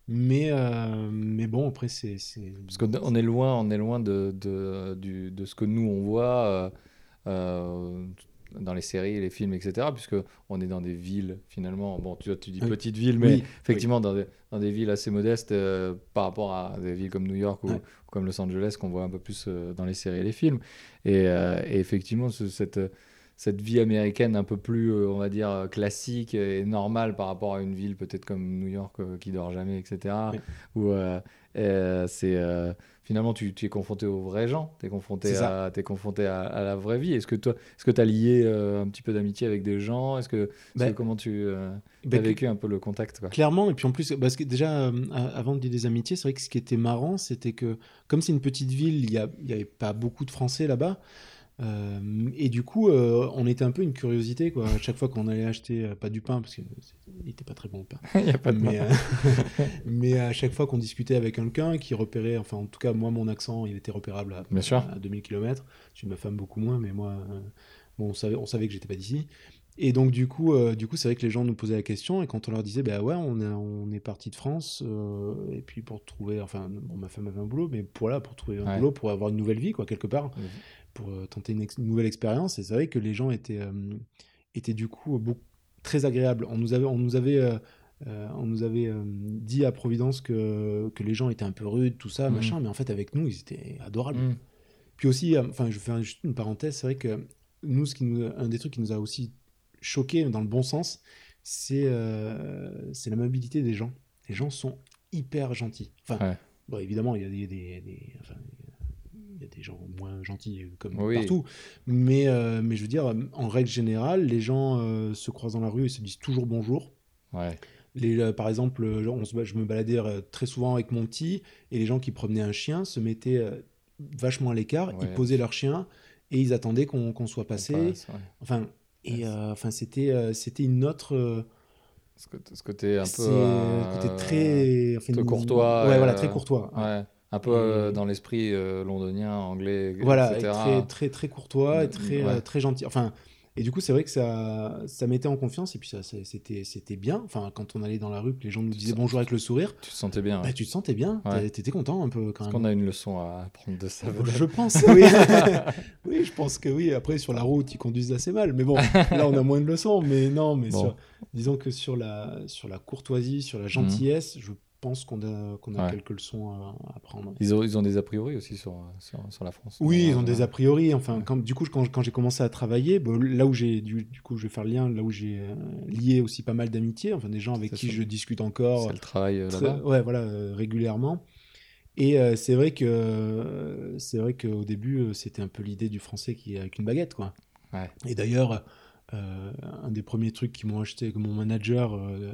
Mais, euh, mais bon, après, c'est. Parce qu'on est loin, on est loin de, de, de ce que nous, on voit euh, euh, dans les séries, les films, etc. Puisqu'on est dans des villes, finalement. Bon, tu, tu dis petites villes, mais effectivement, Dans, des, dans, des, villes assez modestes par rapport à des villes comme New York ou, comme Los Angeles, qu'on voit un peu plus dans les séries et les films. Et, et effectivement, cette cette vie américaine un peu plus, euh, on va dire, euh, classique et normale par rapport à une ville peut-être comme New York euh, qui dort jamais, etc. Oui. Où euh, c'est finalement tu, tu es confronté aux vrais gens, tu es confronté, à, t'es confronté à, à la vraie vie. Est-ce que toi, est-ce que tu as lié un petit peu d'amitié avec des gens? Est-ce que, Ben, que comment tu as Ben, vécu un peu le contact quoi? Clairement, et puis en plus, parce que déjà, a- avant de dire des amitiés, c'est vrai que ce qui était marrant, c'était que, comme c'est une petite ville, il n'y avait pas beaucoup de Français là-bas. Euh, et du coup, euh, on était un peu une curiosité, quoi. À chaque fois qu'on allait acheter, euh, pas du pain, parce qu'il n'était pas très bon le pain, Il y a pas de mais, mais à chaque fois qu'on discutait avec quelqu'un qui repérait, enfin en tout cas moi mon accent il était repérable à, Bien sûr. à 2000 km, je ma femme beaucoup moins, mais moi bon, on, savait, on savait que j'étais pas d'ici. Et donc du coup, du coup c'est vrai que les gens nous posaient la question et quand on leur disait bah ouais on, a- on est parti de France et puis pour trouver, enfin bon, ma femme avait un boulot, mais pour là pour trouver un Ouais. boulot, pour avoir une nouvelle vie quoi quelque part, Mhm. Pour euh, tenter une, nouvelle expérience. Et c'est vrai que les gens étaient, euh, étaient du coup beaucoup, très agréables. On nous avait, on nous avait, euh, on nous avait euh, dit à Providence que, que les gens étaient un peu rudes, tout ça, Mhm. machin, mais en fait avec nous ils étaient adorables. Mm. Puis aussi, euh, enfin je fais juste une parenthèse, c'est vrai que nous, ce qui nous, un des trucs qui nous a aussi choqué dans le bon sens, c'est c'est l'amabilité des gens. Les gens sont hyper gentils. Enfin, Ouais. bon, évidemment, il y a des, enfin, des gens moins gentils comme Oui. partout, mais, euh, mais je veux dire, en règle générale, les gens euh, se croisent dans la rue et se disent toujours bonjour. Ouais. Les, euh, par exemple, euh, on se, ba- je me baladais euh, très souvent avec mon petit et les gens qui promenaient un chien se mettaient euh, vachement à l'écart, ils posaient leur chien et ils attendaient qu'on soit passé. On passe, ouais. Enfin, et euh, enfin, c'était euh, c'était une autre. euh, Ce côté, un peu. côté euh, très. enfin, courtois. Ouais, voilà, euh, très courtois. Ouais. Un peu euh, dans l'esprit euh, londonien, anglais, Voilà, et etc. très, très, très courtois et très, Ouais. euh, très gentil. Enfin, et du coup, c'est vrai que ça, ça mettait en confiance et puis ça, ça- c'était, c'était bien. Enfin, quand on allait dans la rue, que les gens nous disaient bonjour avec le sourire, Tu te sentais bien. bah, ouais. tu te sentais bien. Ouais. T'étais content un peu quand Est-ce même. qu'on a une leçon à apprendre de ça Je pense, oui. oui, je pense que oui. Après, sur la route, ils conduisent assez mal. Mais bon, là, on a moins de leçons. Mais non, mais Bon. sur- disons que sur la, sur la courtoisie, sur la gentillesse, je pense qu'on a, qu'on a Ouais. quelques leçons à, à apprendre. ils, ont, ils ont des a priori aussi sur, sur, sur la France. Oui, ils ont des a priori. Enfin, quand, du coup, quand, quand j'ai commencé à travailler, bon, là où j'ai, du, du coup, je vais faire le lien, là où j'ai euh, lié aussi pas mal d'amitiés, enfin des gens avec qui ça. je discute encore, C'est le travail euh, très- là-bas. ouais, voilà, euh, régulièrement. Et euh, c'est vrai que c'est vrai qu'au début, c'était un peu l'idée du français qui est avec une baguette, quoi. Ouais. Et d'ailleurs, euh, un des premiers trucs qu'ils m'ont acheté, que mon manager euh,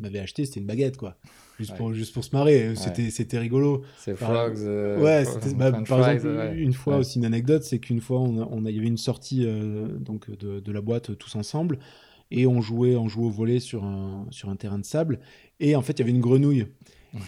m'avait acheté, c'était une baguette, quoi. Juste, Ouais. pour, juste pour se marrer. C'était, c'était rigolo. C'est Frogs. euh, Ouais, bah, par fries, exemple, ouais. une fois aussi une anecdote, c'est qu'une fois on, a- on a- il y avait une sortie euh, donc de, de la boîte tous ensemble et on jouait, on jouait au volet sur un, sur un terrain de sable et en fait il y avait une grenouille.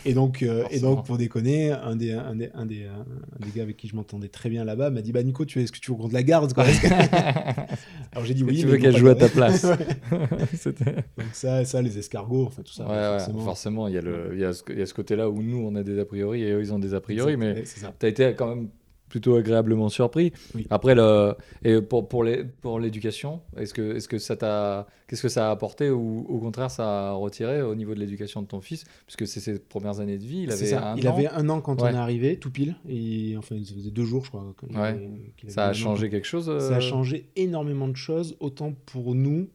Et donc, euh, et donc pour déconner, un des, un, des, un, des, un des gars avec qui je m'entendais très bien là-bas m'a dit Bah Nico, tu, est-ce que tu veux qu'on te la garde quoi? Alors j'ai dit oui. tu veux qu'elle joue à ta place. Donc ça, ça, les escargots, enfin tout ça. ouais, ouais, forcément. forcément, il y a, le, il y a ce, il y a ce côté-là où nous, on a des a priori et eux, ils ont des a priori, mais tu as été quand même plutôt agréablement surpris. Oui. Après, le, et pour, pour, les, pour l'éducation, est-ce que, est-ce que ça t'a, qu'est-ce que ça a apporté ou au contraire ça a retiré au niveau de l'éducation de ton fils? Puisque c'est ses premières années de vie, il avait ça. un il an. avait un an quand Ouais. on est arrivé, tout pile. Et enfin, il faisait deux jours, je crois. Ouais. avait- Ça a an. changé quelque chose Ça a euh, changé énormément de choses, autant pour nous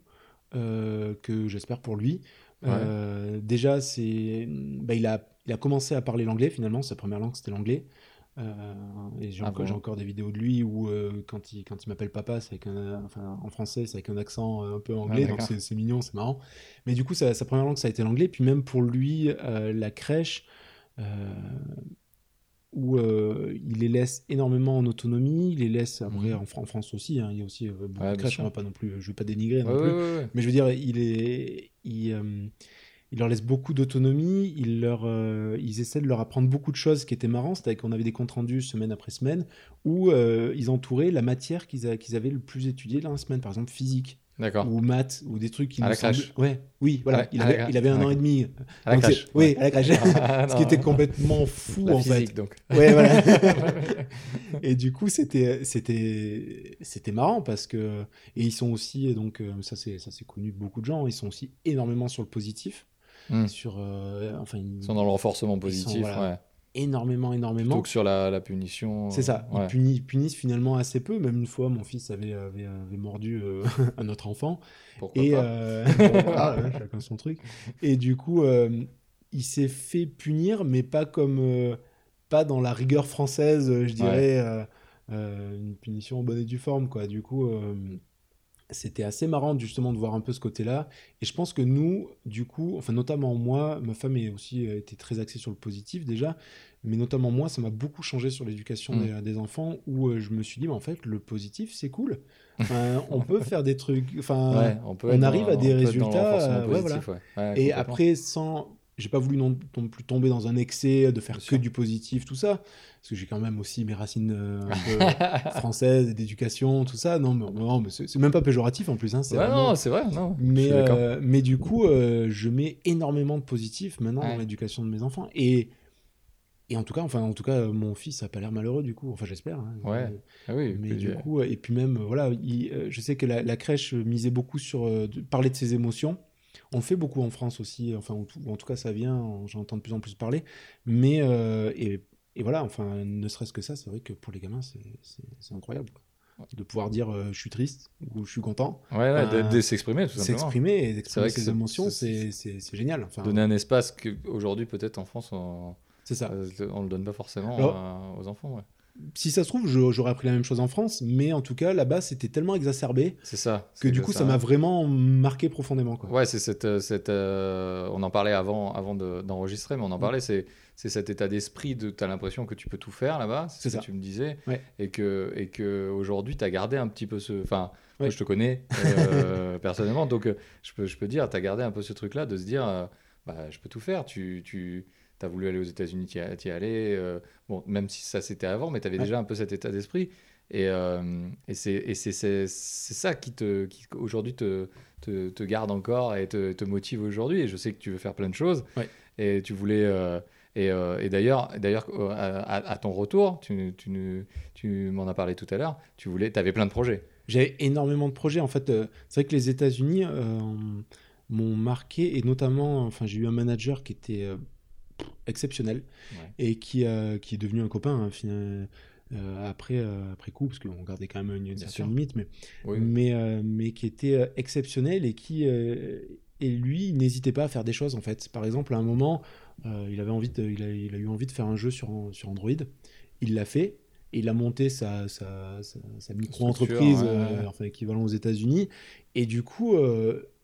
euh, que j'espère pour lui. Euh, déjà, c'est, bah, il, a, il a commencé à parler l'anglais finalement. Sa première langue, c'était l'anglais. Euh, et j'ai Ah encore, bon j'ai encore des vidéos de lui où euh, quand il, quand il m'appelle papa, c'est avec un, enfin, en français, c'est avec un accent euh, un peu anglais, donc c'est, mignon, c'est marrant. Mais du coup, sa, sa première langue, ça a été l'anglais. Puis même pour lui, euh, la crèche, où il les laisse énormément en autonomie, il les laisse après Mhm. en, Fran- en France aussi, hein, il y a aussi beaucoup Ouais, de crèches, on va pas non plus, je vais pas dénigrer non plus, ouais, ouais, ouais. mais je veux dire, il est, il, il leur laisse beaucoup d'autonomie, il leur, euh, ils essaient de leur apprendre beaucoup de choses qui étaient marrant, c'était qu'on avait des comptes rendus semaine après semaine où euh, ils entouraient la matière qu'ils avaient le plus étudiée dans la semaine, par exemple physique D'accord. ou maths ou des trucs qui À nous la Ouais, oui, voilà, il, avait, crèche. il avait un an et demi. À la crèche. Oui, à la crèche. Ah, Ce qui était non. complètement fou La en fait. physique, donc. Ouais, voilà. et du coup, c'était, c'était, c'était marrant parce que, et ils sont aussi, donc euh, ça c'est, ça c'est connu de beaucoup de gens, ils sont aussi énormément sur le positif, Hmm. sur, euh, enfin, ils, Ils sont dans le renforcement sont, positif. voilà, ouais. énormément, énormément. Donc sur la, la punition. C'est ça, ouais. ils, punissent, ils punissent finalement assez peu. Même une fois, mon fils avait, avait, avait mordu euh, un autre enfant. Pourquoi Et pas? euh, ouais, chacun son truc. Et du coup, il s'est fait punir, mais pas comme pas dans la rigueur française, je dirais, une punition en bonne et due forme, quoi. Du coup, c'était assez marrant justement de voir un peu ce côté-là. Et je pense que nous, du coup, enfin notamment moi, ma femme est aussi euh, été très axée sur le positif déjà, mais notamment moi, ça m'a beaucoup changé sur l'éducation Mm. des, des enfants, où euh, je me suis dit, bah, en fait, le positif, c'est cool. On peut faire des trucs. Enfin, Ouais, on, peut on être dans- arrive à des résultats, euh, ouais, positif, ouais. Ouais, et après, sans. J'ai pas voulu non, plus tomber dans un excès de faire Bien que sûr. du positif, tout ça. Parce que j'ai quand même aussi mes racines euh, un peu françaises, et d'éducation, tout ça. Non, mais, non, mais c'est même pas péjoratif en plus. Hein, Ouais, vraiment- non, c'est vrai, non. mais, euh, mais du coup, euh, je mets énormément de positif maintenant Ouais. dans l'éducation de mes enfants. Et, et en tout cas, enfin, en tout cas, mon fils a pas l'air malheureux du coup. Enfin, j'espère. hein. Ouais. Ah oui, Mais du coup, et puis même, voilà, il- euh, je sais que la, la crèche misait beaucoup sur parler de ses émotions. On le fait beaucoup en France aussi, enfin, ou, en tout cas, ça vient, on- j'en entends de plus en plus parler. Mais, euh, et, et voilà, enfin, ne serait-ce que ça, c'est vrai que pour les gamins, c'est incroyable. quoi. De pouvoir dire euh, je suis triste ou je suis content, Ouais, euh, de s'exprimer, tout simplement. s'exprimer et C'est d'exprimer ses émotions, c'est- génial. Enfin, Donner un espace qu'aujourd'hui, peut-être en France, on ça. on le donne pas forcément Alors- aux enfants. Ouais. Si ça se trouve, j'aurais appris la même chose en France, mais en tout cas, là-bas, c'était tellement exacerbé C'est ça. que du coup, ça m'a vraiment marqué profondément. Quoi. Ouais, c'est cette, euh, cette euh, on en parlait avant, avant de- d'enregistrer, mais on en parlait. C'est, c'est cet état d'esprit de, t'as l'impression que tu peux tout faire là-bas, c'est ce que ça. tu me disais, Ouais. et que, et que aujourd'hui, t'as gardé un petit peu ce, enfin, moi, Ouais. je te connais euh, personnellement, donc je peux, je peux dire, t'as gardé un peu ce truc-là de se dire, euh, bah, je peux tout faire. Tu, tu, as voulu aller aux États-Unis, t'y es allé. euh, bon, même si ça c'était avant, mais t'avais Ouais. déjà un peu cet état d'esprit. Et, euh, et c'est ça qui, te, qui aujourd'hui te, te, te garde encore et te, te motive aujourd'hui. Et je sais que tu veux faire plein de choses. Ouais. Et tu voulais. euh, et, euh, et d'ailleurs, d'ailleurs à, ton retour, tu, tu, tu m'en as parlé tout à l'heure, tu voulais, avais plein de projets. J'avais énormément de projets. En fait, c'est vrai que les États-Unis m'ont marqué, et notamment, enfin, j'ai eu un manager qui était exceptionnel Ouais. et qui, euh, qui est devenu un copain hein, euh, après, euh, après coup, parce qu'on gardait quand même une, certaine sûr. limite, mais, Oui. mais, mais qui était exceptionnel et qui, et lui, n'hésitait pas à faire des choses en fait. Par exemple, à un moment, il avait envie, de- il, a, il a eu envie de faire un jeu sur, sur Android. Il l'a fait. Et il a monté sa, sa, sa, sa micro-entreprise, Structure, ouais, ouais. enfin équivalent aux États-Unis. Et du coup,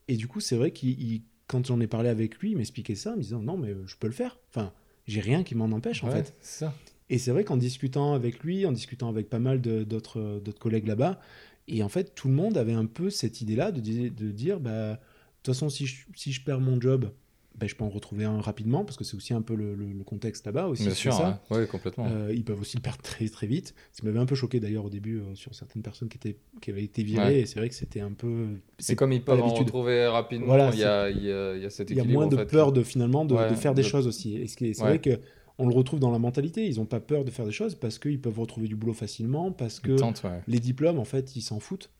et du coup, c'est vrai qu'il, il- quand j'en ai parlé avec lui, il m'expliquait ça, en me disant non, mais je peux le faire. Enfin, j'ai rien qui m'en empêche en Ouais, fait. ça. Et c'est vrai qu'en discutant avec lui, en discutant avec pas mal de- d'autres collègues là-bas, et en fait, tout le monde avait un peu cette idée-là de, di- de dire, bah, de toute façon, si je, si je perds mon job, bah, je peux en retrouver un rapidement, parce que c'est aussi un peu le, le- le contexte là-bas aussi. Bien sûr, ça. ouais, ouais, complètement. Euh, ils peuvent aussi le perdre très très vite. Ce qui m'avait un peu choqué d'ailleurs au début euh, sur certaines personnes qui, étaient, qui avaient été virées, Ouais. et c'est vrai que c'était un peu... C'est comme ils peuvent en retrouver rapidement, Voilà, il, y a, il, y a, il y a cet Il y a équilibre. moins de fait. peur de finalement de, Ouais, de faire des de- choses aussi. Et c'est vrai que on le retrouve dans la mentalité. Ils n'ont pas peur de faire des choses parce qu'ils peuvent retrouver du boulot facilement, parce que ouais. les diplômes, en fait, ils s'en foutent.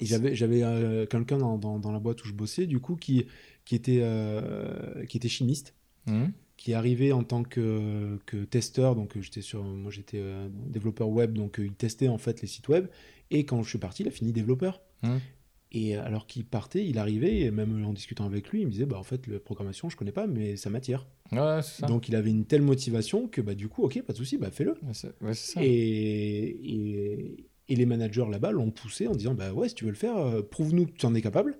Et j'avais, j'avais euh, quelqu'un dans, dans, dans la boîte où je bossais, du coup, qui, qui, était, euh, qui était chimiste, Mhm. qui arrivait en tant que, que testeur. Donc, j'étais sur, moi, j'étais euh, développeur web, donc euh, il testait en fait les sites web. Et quand je suis parti, il a fini développeur. Mhm. Et alors qu'il partait, il arrivait, et même en discutant avec lui, il me disait, bah, en fait, la programmation, je connais pas, mais ça m'attire. Ouais, c'est ça. Donc, il avait une telle motivation que, bah, du coup, ok, pas de souci, bah, fais-le. Ouais, ouais. Et, et, et les managers là-bas l'ont poussé en disant bah ouais, si tu veux le faire, prouve-nous que tu en es capable.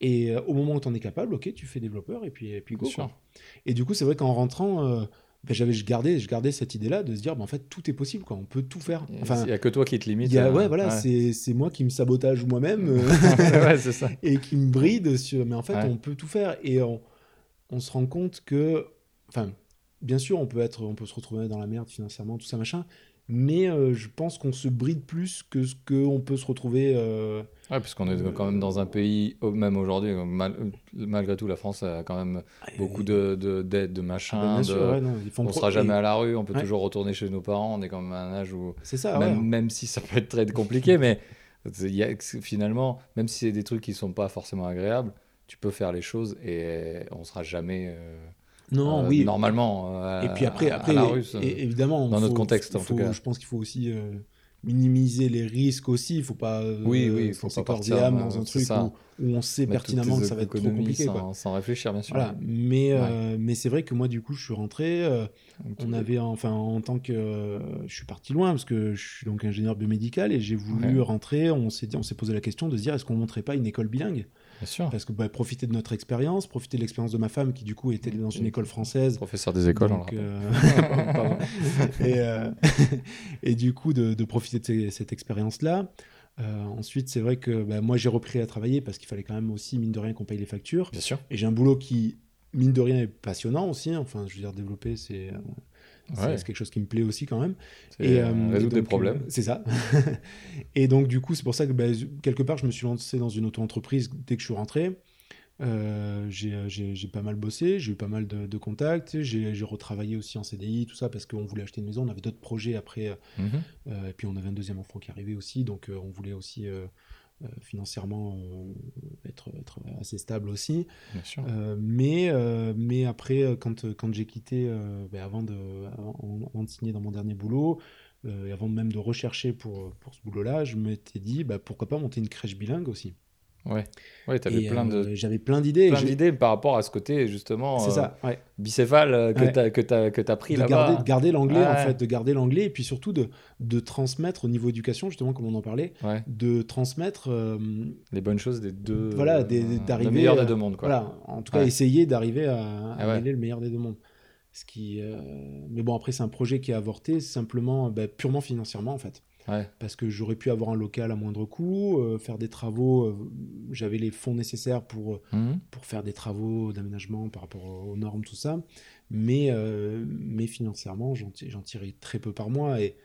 Et euh, au moment où tu en es capable, ok, tu fais développeur et puis, et puis go. Quoi. Et du coup, c'est vrai qu'en rentrant, euh, bah, j'avais je gardais, je gardais cette idée-là de se dire bah, en fait, tout est possible, quoi. on peut tout faire. Il n'y a que toi qui te limite. il y a, euh, ouais, voilà, c'est c'est moi qui me sabotage moi-même. ouais, ça. et qui me bride sur. Mais en fait, Ouais. on peut tout faire et on, on se rend compte que, enfin, bien sûr, on peut être, on peut se retrouver dans la merde financièrement, tout ça machin. Mais euh, je pense qu'on se bride plus que ce qu'on peut se retrouver. euh, Ouais, puisqu'on est quand même dans un pays, même aujourd'hui, mal- malgré tout, la France a quand même beaucoup de de- d'aides, de, ah machins. bah, de- sûr, ouais, non, ils font on pro- sera jamais et- à la rue, on peut Ouais. toujours retourner chez nos parents. On est quand même à un âge où, C'est ça, même, ouais. même si ça peut être très compliqué, mais y a, finalement, même si c'est des trucs qui sont pas forcément agréables, tu peux faire les choses et on sera jamais. Euh, Non, euh, oui. Normalement. euh, Et puis après, à après la russe, euh, évidemment, dans faut- notre contexte, en faut- tout cas. Je pense qu'il faut aussi euh, minimiser les risques aussi. Il faut pas euh, Oui, oui, il faut pas partir, euh, dans un truc où, où on sait mettre pertinemment que ça va être trop compliqué. Sans, Quoi. sans réfléchir, bien sûr. Voilà. Mais, euh, mais c'est vrai que moi, du coup, je suis rentré. euh, on avait, enfin, en tant que. euh, je suis parti loin parce que je suis donc ingénieur biomédical et j'ai voulu Ouais. rentrer. On s'est posé la question de se dire est-ce qu'on montrait pas une école bilingue? Bien sûr. Parce que bah, profiter de notre expérience, profiter de l'expérience de ma femme qui, du coup, était dans une école française. Professeur des écoles, on le Donc, euh, et, euh, et du coup, de, de profiter de ces- cette expérience-là. Euh, ensuite, c'est vrai que bah, moi, j'ai repris à travailler parce qu'il fallait quand même aussi, mine de rien, qu'on paye les factures. Bien sûr. Et j'ai un boulot qui, mine de rien, est passionnant aussi. Enfin, je veux dire, développer, c'est euh, c'est- Ouais. c'est quelque chose qui me plaît aussi quand même. C'est, Et, euh, euh, résoudre et des problèmes. euh, c'est ça. et donc, du coup, c'est pour ça que bah, quelque part, je me suis lancé dans une auto-entreprise dès que je suis rentré. Euh, j'ai j'ai pas mal bossé, j'ai eu pas mal de, de contacts, j'ai retravaillé aussi en CDI, tout ça, parce qu'on voulait acheter une maison, on avait d'autres projets après, euh, Mhm. euh, et puis on avait un deuxième enfant qui arrivait aussi, donc euh, on voulait aussi euh, financièrement euh, être, être assez stable aussi. Bien sûr. Euh, mais, mais après, quand, quand j'ai quitté, ben, avant, de, avant, avant de signer dans mon dernier boulot, et avant même de rechercher pour, pour ce boulot-là, je m'étais dit, bah, pourquoi pas monter une crèche bilingue aussi. Ouais. Ouais, t'avais Et, plein de euh, J'avais plein d'idées. plein d'idées par rapport à ce côté justement C'est euh, ça, ouais. bicéphale euh, que Ouais. que t'as que t'as pris là-bas. garder, de garder l'anglais, en fait, de garder l'anglais, et puis surtout de, de transmettre au niveau éducation, justement, comme on en parlait, de transmettre, euh, Les bonnes choses des deux. Voilà, d'arriver Le meilleur des deux mondes quoi. Voilà, en tout cas, essayer d'arriver à, à Ah le meilleur des deux mondes. Ce qui, euh, Mais bon, après, c'est un projet qui a avorté simplement, bah, purement financièrement, en fait. Ouais. Parce que j'aurais pu avoir un local à moindre coût, euh, faire des travaux, euh, j'avais les fonds nécessaires pour, euh, Mhm. pour faire des travaux d'aménagement par rapport aux normes, tout ça. Mais, euh, mais financièrement, j'en ti- j'en tirais très peu par mois. Et,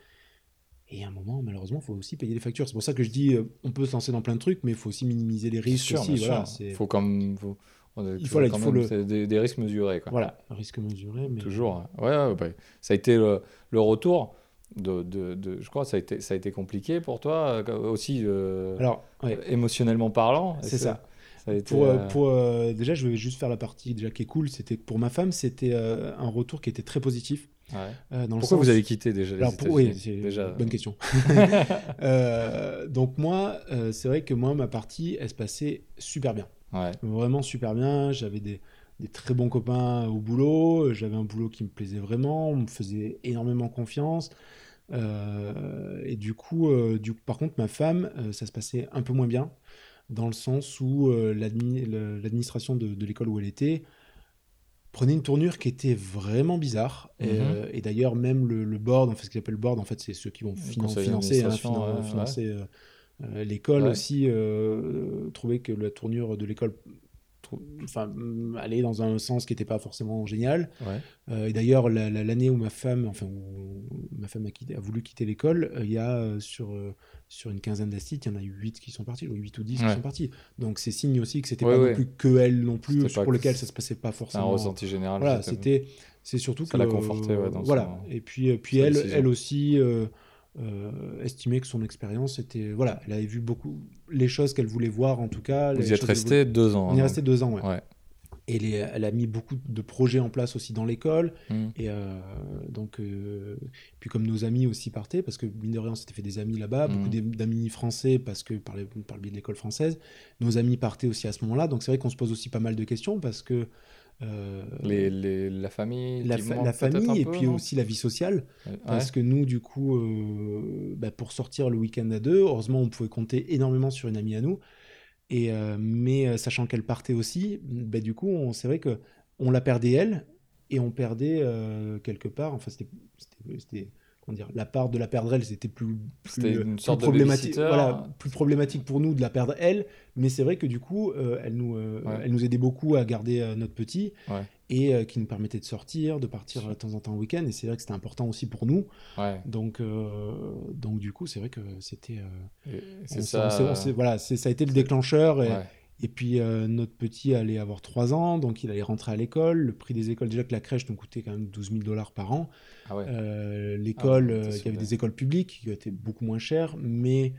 et à un moment, malheureusement, il faut aussi payer les factures. C'est pour ça que je dis, on peut se lancer dans plein de trucs, mais il faut aussi minimiser les risques sûr, aussi. Voilà, Faut comme faut, Il faut quand il faut même, le- c'est des, des risques mesurés quoi. voilà, risque mesuré. Mais... Toujours. Ouais, ouais, ouais. Ça a été le, le retour de, de, de- je crois, que ça a été ça a été compliqué pour toi euh, aussi euh, Alors, ouais, émotionnellement parlant. c'est ça. que Ça a été, Pour, euh, pour, euh, déjà, je vais juste faire la partie déjà qui est cool. C'était pour ma femme, c'était un retour qui était très positif. ouais. dans le Pourquoi sens- vous avez quitté déjà les Alors, pour- oui, déjà bonne question. Donc moi, c'est vrai que moi, ma partie, elle se passait super bien. Ouais. Vraiment super bien. J'avais des, des très bons copains au boulot. J'avais un boulot qui me plaisait vraiment. On me faisait énormément confiance. Euh, et du coup, euh, du coup, par contre, ma femme, euh, ça se passait un peu moins bien, dans le sens où l'administration de, de l'école où elle était prenait une tournure qui était vraiment bizarre. Et, euh, et d'ailleurs, même le, le board, en fait, ce qu'ils appellent le board, en fait, c'est ceux qui vont finan- financer, hein, finan- euh, euh, l'école Ouais. aussi, trouvait que la tournure de l'école enfin, allait dans un sens qui n'était pas forcément génial. Ouais. Euh, et d'ailleurs, la- la- l'année où ma femme, enfin, où ma femme a, quitté- a voulu quitter l'école, euh, il y a euh, sur, euh, sur une quinzaine d'assists, il y en a eu 8 qui sont partis, ou 8 ou 10 Ouais. qui sont partis. Donc c'est signe aussi que c'était Ouais, pas non plus que elle non plus, pour que- lequel ça se passait pas C'est un forcément. ressenti général. Voilà, c'était- c'est surtout Ça que l'a conforté, dans voilà. son- Et puis, puis elle, décision. elle aussi euh, estimait que son expérience était, voilà, elle avait vu beaucoup les choses qu'elle voulait voir en tout cas. Vous y êtes resté deux ans. On y est hein, resté deux ans, ouais. Ouais. Et les- elle a mis beaucoup de projets en place aussi dans l'école. Mhm. Et euh, donc, euh, puis comme nos amis aussi partaient, parce que mine de rien, on s'était fait des amis là-bas, beaucoup Mhm. d'am- d'amis français, parce que par, les- par le biais de l'école française, nos amis partaient aussi à ce moment-là. Donc c'est vrai qu'on se pose aussi pas mal de questions, parce que euh, Les, les- la famille. la, fa- famille et peu, puis aussi la vie sociale, Ouais. parce que nous, du coup, euh, bah, pour sortir le week-end à deux, heureusement, on pouvait compter énormément sur une amie à nous. Et, euh, mais sachant qu'elle partait aussi, bah, du coup, c'est vrai que on la perdait elle et on perdait quelque part. Enfin, c'était, dire, la part de la perdre elle, c'était plus, plus, de problématique. Voilà, plus problématique pour nous de la perdre elle. Mais c'est vrai que du coup, euh, elle nous, euh, Ouais. elle nous aidait beaucoup à garder euh, notre petit Ouais. et euh, qui nous permettait de sortir, de partir euh, de temps en temps au week-end. Et c'est vrai que c'était important aussi pour nous. Ouais. Donc, euh, donc du coup, c'est vrai que c'était. euh, C'est ça. voilà, c'est- ça a été le déclencheur. Et. Et puis euh, notre petit allait avoir 3 ans, donc il allait rentrer à l'école. Le prix des écoles, déjà que la crèche nous coûtait quand même 12 000 dollars par an. Ah ouais. Euh, L'école, Ah, euh, t'es il y avait des écoles publiques qui étaient beaucoup moins chères, mais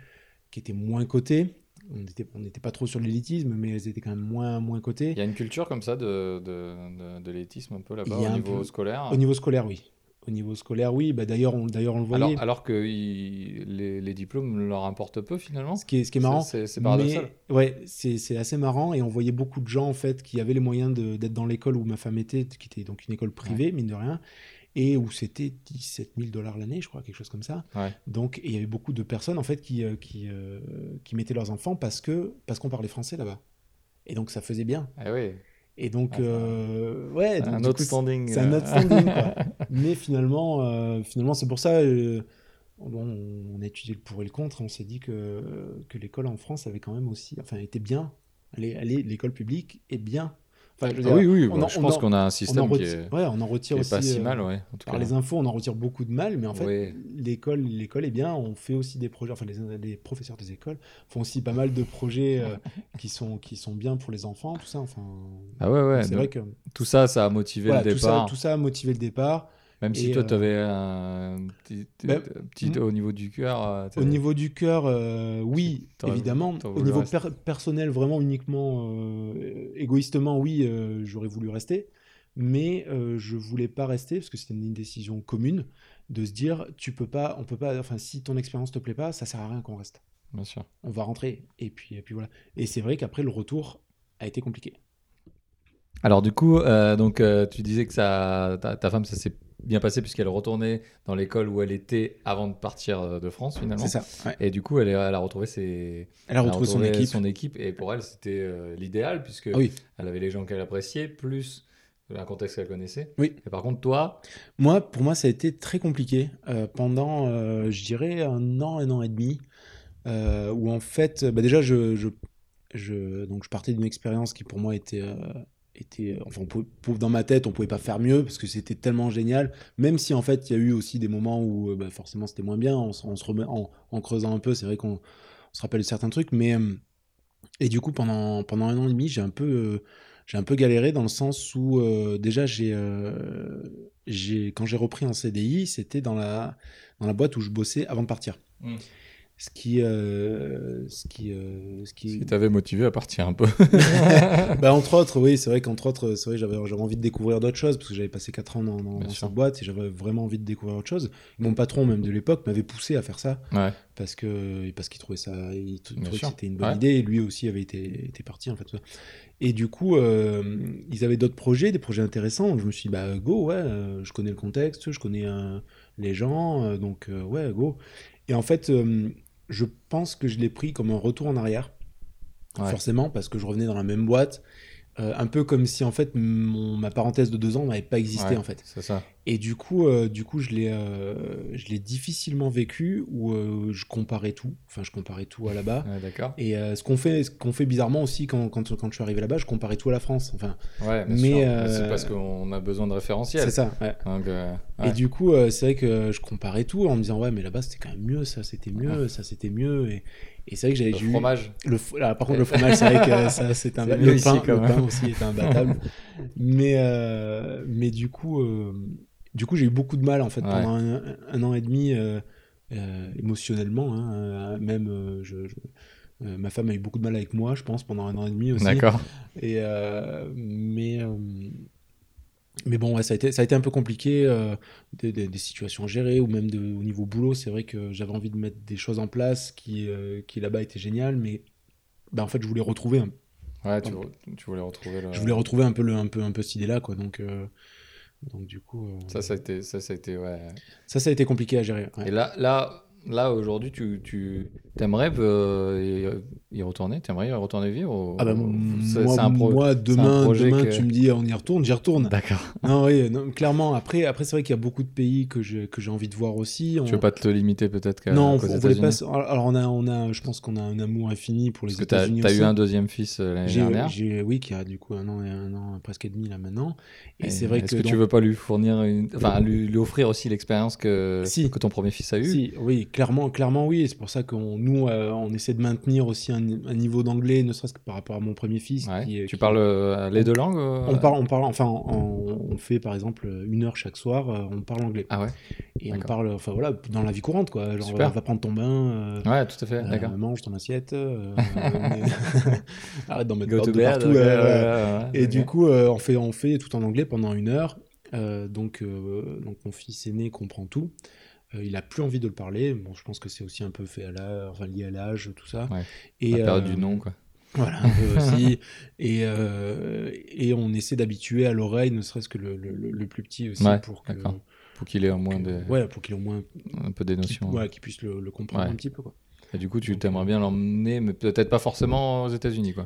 qui étaient moins cotées. on n'était on pas trop sur l'élitisme, mais elles étaient quand même moins, moins cotées. Il y a une culture comme ça de, de, de, de l'élitisme un peu là-bas au niveau peu. scolaire? Au niveau scolaire, oui. Au niveau scolaire, oui. Bah, d'ailleurs, on, d'ailleurs, on le voyait. Alors, alors que il- les, les diplômes leur importent peu finalement. ce, qui est, ce qui est marrant. C'est c'est paradoxal. Mais, ouais, c'est c'est assez marrant et on voyait beaucoup de gens en fait qui avaient les moyens de- d'être dans l'école où ma femme était, qui était donc une école privée, mine de rien, et où c'était 17 000 dollars l'année, je crois, quelque chose comme ça. Ouais. Donc, il y avait beaucoup de personnes en fait qui, euh, qui, euh, qui mettaient leurs enfants parce que parce qu'on parlait français là-bas. Et donc ça faisait bien. Eh oui, Et donc, Ah, euh, ouais, donc, un du autre coup, standing. c'est un euh. autre standing, quoi. Mais finalement, euh, finalement c'est pour ça, euh, bon, on a étudié le pour et le contre, et on s'est dit que, que l'école en France avait quand même aussi, enfin, était bien. L'école publique est bien. Enfin, je veux Ah oui, oui, on bah, en- je on pense en- qu'on a un système qui retire, est, ouais, on en retire aussi. pas si euh, mal, ouais. En tout Par cas. les infos, on en retire beaucoup de mal, mais en fait, l'école, l'école est bien. On fait aussi des projets. Enfin, les, les professeurs des écoles font aussi pas mal de projets euh, qui sont qui sont bien pour les enfants, tout ça. Enfin, Ah ouais, ouais. c'est vrai que Tout ça, ça a motivé voilà, le tout ça, départ. tout ça a motivé le départ. Même si toi, euh, tu avais un petit, un petit m- au niveau du cœur. euh, Au niveau du cœur, euh, oui, évidemment. Au niveau per- personnel, vraiment uniquement égoïstement, oui, j'aurais voulu rester. Mais je voulais pas rester parce que c'était une décision commune de se dire, tu peux pas, on peut pas, enfin, si ton expérience te plaît pas, ça sert à rien qu'on reste. Bien sûr. On va rentrer. Et puis, et puis voilà. Et c'est vrai qu'après, le retour a été compliqué. Alors du coup, euh, donc euh, tu disais que ça, ta, ta femme, ça s'est bien passé puisqu'elle retournait dans l'école où elle était avant de partir euh, de France finalement. C'est ça. ouais. Et du coup, elle, a retrouvé ses, Elle a retrouvé son équipe. son équipe, et pour elle, c'était euh, l'idéal puisque Ah oui. elle avait les gens qu'elle appréciait plus un contexte qu'elle connaissait. Oui. Et par contre, toi, Moi, pour moi, ça a été très compliqué euh, pendant, euh, je dirais, un an, un an et demi, où en fait, bah déjà, je, je, je- donc je partais d'une expérience qui pour moi était, était, enfin, on pouvait- dans ma tête, on pouvait pas faire mieux parce que c'était tellement génial. Même si en fait, il y a eu aussi des moments où, euh, bah, forcément, c'était moins bien. On, se- remet, en, creusant un peu, c'est vrai qu'on on se rappelle de certains trucs, mais euh, et du coup, pendant pendant un an et demi, j'ai un peu euh, j'ai un peu galéré dans le sens où euh, déjà j'ai euh, j'ai quand j'ai repris en CDI, c'était dans la dans la boîte où je bossais avant de partir. Mm. Ce qui euh, ce qui euh, ce ce qui t'avait motivé à partir un peu. bah, entre autres, oui, c'est vrai qu'entre autres, c'est vrai, j'avais, j'avais envie de découvrir d'autres choses parce que j'avais passé 4 ans dans, cette boîte et j'avais vraiment envie de découvrir autre chose. Mon patron, même de l'époque, m'avait poussé à faire ça ouais. parce que parce qu'il trouvait ça, il trouvait que c'était une bonne Ouais. idée et lui aussi avait été, été parti en fait. Et du coup, euh, ils avaient d'autres projets, des projets intéressants. Je me suis dit, bah go, ouais, euh, je connais le contexte, je connais euh, les gens, euh, donc euh, ouais, go. Et en fait, euh, je pense que je l'ai pris comme un retour en arrière Ouais. forcément, parce que je revenais dans la même boîte. Euh, un peu comme si en fait mon- ma parenthèse de deux ans n'avait pas existé Ouais, en fait. C'est ça. Et du coup, euh, du coup, je l'ai, euh, je l'ai difficilement vécu où je comparais tout. Enfin, je comparais tout à là-bas. Ouais, D'accord. Et ce qu'on fait, ce qu'on fait bizarrement aussi quand, quand, quand je suis arrivé là-bas, je comparais tout à la France. Enfin, Ouais, Mais, C'est parce qu'on a besoin de référentiels. c'est ça. ouais. Donc, Et du coup, c'est vrai que je comparais tout en me disant ouais, mais là-bas c'était quand même mieux, ça c'était mieux, ça c'était mieux. Et, et c'est vrai que j'avais eu- fromage. Le f- là, par contre, le fromage, c'est vrai que ça, c'est un le ici, pain, quand le même. pain aussi est imbattable. mais, euh, mais du coup, euh, du coup, j'ai eu beaucoup de mal en fait Ouais. pendant un, un an et demi euh, émotionnellement. hein, même, je, je- euh, ma femme a eu beaucoup de mal avec moi, je pense, pendant un an et demi aussi. D'accord. Et euh, mais euh, mais bon, ouais, ça a été ça a été un peu compliqué, euh, des, des- des situations à gérer ou même de, au niveau boulot. C'est vrai que j'avais envie de mettre des choses en place qui euh, qui là-bas étaient géniales, mais bah, en fait, je voulais retrouver un, Ouais, tu, tu voulais retrouver le... je voulais retrouver un peu le un peu un peu cette idée-là, quoi. Donc euh, donc du coup, Ça, ça a été, ça, ça a été, ouais. ça, ça a été compliqué à gérer. ouais. Et là, là, là aujourd'hui, tu, tu aimerais euh, y, y retourner? T'aimerais y retourner vivre ou- Ah bah, moi, c'est un moi, c'est un demain, projet demain que- tu me dis on y retourne, j'y retourne. D'accord. Non, oui, non, clairement. Après, après c'est vrai qu'il y a beaucoup de pays que je- que j'ai envie de voir aussi. Tu On- veux pas te limiter peut-être qu'à non, on, qu'aux on voulait pas. Alors, on a, on a, je pense qu'on a un amour infini pour les Parce que t'as États-Unis as aussi. eu un deuxième fils euh, l'année J'ai- dernière. j'ai- oui, qui a du coup un an et un an, presque et demi là maintenant. Et, Et c'est vrai Est-ce que, que, tu donc- veux pas lui fournir une... Enfin, lui, lui offrir aussi l'expérience que... Si. que ton premier fils a eu? Si, oui, clairement, clairement oui. C'est pour ça qu'on nous, euh, on essaie de maintenir aussi un, un niveau d'anglais, ne serait-ce que par rapport à mon premier fils. Ouais. qui est- Tu qui- parles euh, les deux langues euh On parle, on parle, enfin, on, on fait par exemple une heure chaque soir, on parle anglais. Ah ouais Et on parle, enfin voilà, dans la vie courante, quoi. Genre, Super. va, prendre ton bain. Ouais, tout à fait, d'accord. mange ton assiette. Arrête d'en mettre to partout. ouais, Et du coup, on, fait, on fait tout en anglais pendant une heure. Donc, donc, mon fils aîné comprend tout. Euh, il a plus envie de le parler. Bon, je pense que c'est aussi un peu fait à l'âge, enfin, lié à l'âge, tout ça. Ouais. Et, La période euh, du nom, quoi. Voilà, un peu aussi. Et, euh, et on essaie d'habituer à l'oreille, ne serait-ce que le, le- le- le plus petit aussi, Ouais, pour que, d'accord. Pour qu'il ait au moins des... ouais, pour qu'il ait au moins un peu des qu'il notions. ouais, qu'il puisse le, le comprendre Ouais. un petit peu. Quoi. Et du coup, tu t'aimerais bien l'emmener, mais peut-être pas forcément aux États-Unis, quoi.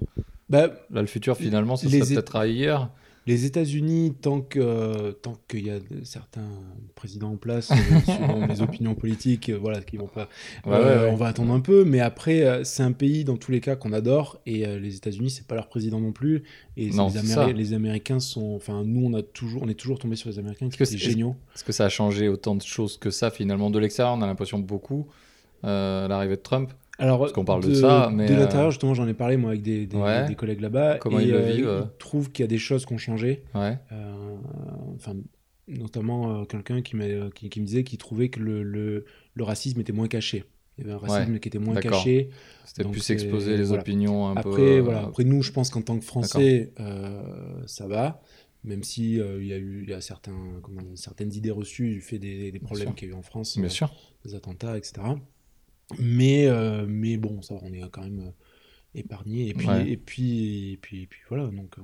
Bah, Là, le futur, finalement, ça Les serait peut-être ailleurs. Les États-Unis, tant que tant qu'il y a certains présidents en place, euh, suivant mes opinions politiques, euh, voilà, qui vont pas, Ouais, euh, ouais, ouais. on va attendre un peu. Mais après, euh, c'est un pays dans tous les cas qu'on adore, et euh, les États-Unis, c'est pas leur président non plus. Et Non, les, Améri- les Américains sont, enfin, nous, on a toujours, on est toujours tombé sur les Américains qui c'est- géniaux. Est-ce que ça a changé autant de choses que ça, finalement De l'extérieur, on a l'impression beaucoup. Euh, L'arrivée de Trump. Alors, Parce qu'on parle de ça, mais, de euh, l'intérieur, justement, j'en ai parlé moi avec des, des, Ouais. des collègues là-bas. Comment et, ils le euh, vivent, euh Ils trouvent qu'il y a des choses qui ont changé. Ouais. Euh, enfin, notamment quelqu'un qui, m'a- qui, qui me disait qu'il trouvait que le, le, le racisme était moins caché. Il y avait un racisme qui était moins caché. C'était plus exposer les voilà. opinions un peu. Après, euh, voilà. Après, nous, je pense qu'en tant que Français, euh, ça va. Même si euh, il y a eu il y a certains, comment dire, certaines idées reçues du fait des, des problèmes qu'il y a eu en France, Bien euh, sûr. des attentats, etc. Mais, euh, mais bon, ça, on est quand même euh, épargné. Et puis, Ouais. et puis, et puis, et puis voilà. Donc, euh,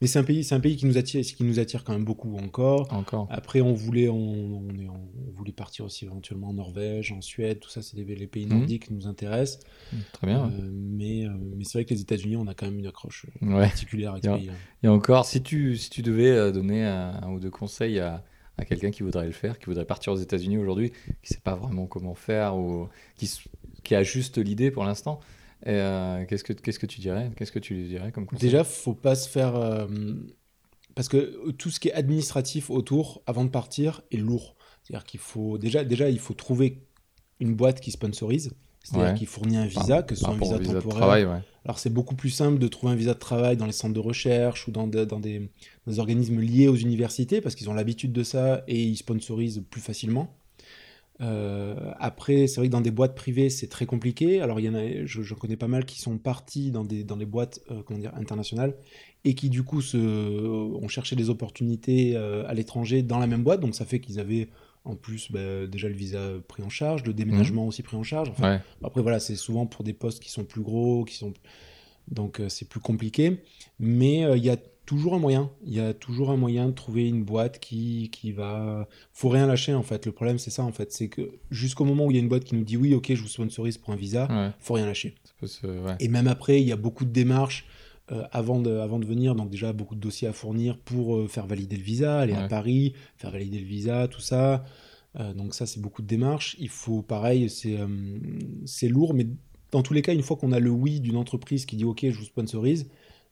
mais c'est un pays, c'est un pays qui nous attire, qui nous attire quand même beaucoup encore. Encore. Après, on voulait, on, on est, on voulait partir aussi éventuellement en Norvège, en Suède, tout ça, c'est des- les pays Mhm. nordiques qui nous intéressent. Très bien. ouais. Mais euh, mais c'est vrai que les États-Unis, on a quand même une accroche Ouais. particulière avec ce pays. Et encore, si tu, si tu devais donner un, un ou deux conseils à, à quelqu'un qui voudrait le faire, qui voudrait partir aux États-Unis aujourd'hui, qui sait pas vraiment comment faire ou qui, a juste l'idée pour l'instant, euh, qu'est-ce que qu'est-ce que tu dirais? Qu'est-ce que tu lui dirais comme conseil? Déjà, faut pas se faire. euh, parce que tout ce qui est administratif autour, avant de partir, est lourd. C'est-à-dire qu'il faut. Déjà, déjà, il faut trouver une boîte qui sponsorise. C'est-à-dire Ouais. qui fournit un visa, que ce soit un visa temporaire. travail, ouais. Alors, c'est beaucoup plus simple de trouver un visa de travail dans les centres de recherche ou dans, dans des, organismes liés aux universités parce qu'ils ont l'habitude de ça et ils sponsorisent plus facilement. Euh, après, c'est vrai que dans des boîtes privées, c'est très compliqué. Alors, il y en a, je, connais pas mal qui sont partis dans des, dans boîtes euh, comment dire, internationales et qui, du coup, se, ont cherché des opportunités euh, à l'étranger dans la même boîte. Donc, ça fait qu'ils avaient en plus bah, déjà le visa pris en charge, le déménagement aussi pris en charge. Enfin, Ouais. après, voilà, c'est souvent pour des postes qui sont plus gros, qui sont... donc euh, c'est plus compliqué. Mais euh, il y a toujours un moyen. Il y a toujours un moyen de trouver une boîte qui, qui va... faut rien lâcher, en fait. Le problème, c'est ça, en fait. C'est que jusqu'au moment où il y a une boîte qui nous dit oui, ok, je vous sponsorise pour un visa, Ouais. faut rien lâcher. Se- ouais. Et même après, il y a beaucoup de démarches euh, avant, de, avant de venir. Donc déjà, beaucoup de dossiers à fournir pour euh, faire valider le visa, aller à. Paris, faire valider le visa, tout ça. Euh, donc ça, c'est beaucoup de démarches. Il faut, pareil, c'est lourd, mais dans tous les cas, une fois qu'on a le oui d'une entreprise qui dit OK, je vous sponsorise,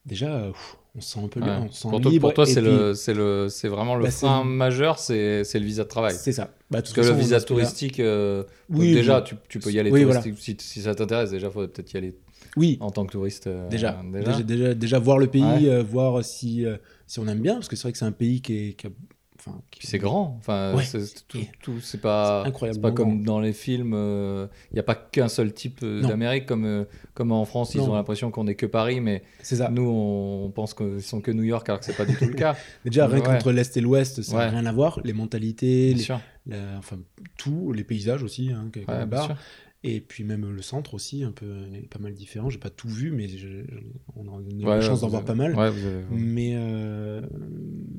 déjà, pff, on se sent un peu Ouais. bien, on se sent Pour toi, pour toi, c'est le, c'est vraiment le Bah, frein majeur, c'est, le visa de travail. C'est ça. Bah, Parce que le visa touristique, Oui, déjà, oui. tu, tu peux y aller Oui, touristique, si, si ça t'intéresse. Déjà, il faudrait peut-être y aller Oui, en tant que touriste. euh, déjà, déjà. déjà, déjà, déjà voir le pays, Ouais. euh, voir si, euh, si on aime bien, parce que c'est vrai que c'est un pays qui est... Qui a- enfin, qui- c'est grand. Enfin, Ouais. c'est tout, c'est pas, c'est pas comme dans les films. Il n'y a pas qu'un seul type euh, d'Amérique comme, euh, comme en France. Ils ont l'impression qu'on n'est que Paris, mais ça. nous, on pense qu'ils sont que New York, alors que c'est pas du tout le cas. Déjà, rien Ouais. qu'entre l'Est et l'Ouest, ça n'a Ouais. rien à voir. Les mentalités, les- la- enfin, tout, les paysages aussi, hein. Et puis même le centre aussi, un peu, est pas mal différent. J'ai pas tout vu, mais je- on a eu Ouais, la chance d'en voir pas mal. Ouais, vous avez- Mais, euh,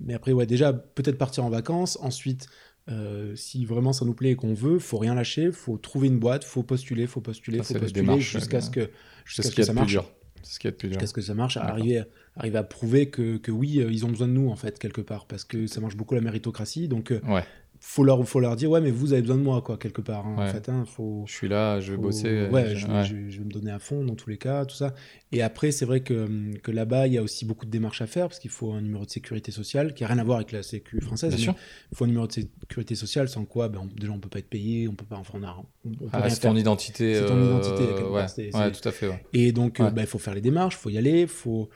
mais après, ouais, déjà, peut-être partir en vacances. Ensuite, euh, si vraiment ça nous plaît et qu'on veut, faut rien lâcher. Faut trouver une boîte, faut postuler, faut postuler, Ça, faut postuler jusqu'à ce que, jusqu'à ce ce qu'il y que a ça marche. C'est ce qu'il y a de plus dur. Jusqu'à ce que ça marche, arriver, arriver à prouver que, que oui, euh, ils ont besoin de nous, en fait, quelque part, parce que ça marche beaucoup la méritocratie. Donc, Ouais. Faut leur, faut leur dire, ouais, mais vous avez besoin de moi, quoi, quelque part. hein, En fait, hein, faut. Je suis là, je vais faut- bosser. Ouais, je- je, vais- ouais. je vais- je vais me donner à fond dans tous les cas, tout ça. Et après, c'est vrai que, que là-bas, il y a aussi beaucoup de démarches à faire parce qu'il faut un numéro de sécurité sociale qui a rien à voir avec la sécu française. Bien sûr. Il faut un numéro de sécurité sociale sans quoi, ben, on- déjà, on peut pas être payé, on peut pas, enfin, on, a, on, peut Ah, c'est ton identité. C'est ton euh, identité, ouais, tout à fait. Et donc, euh, il faut faire les démarches, il faut y aller, faut,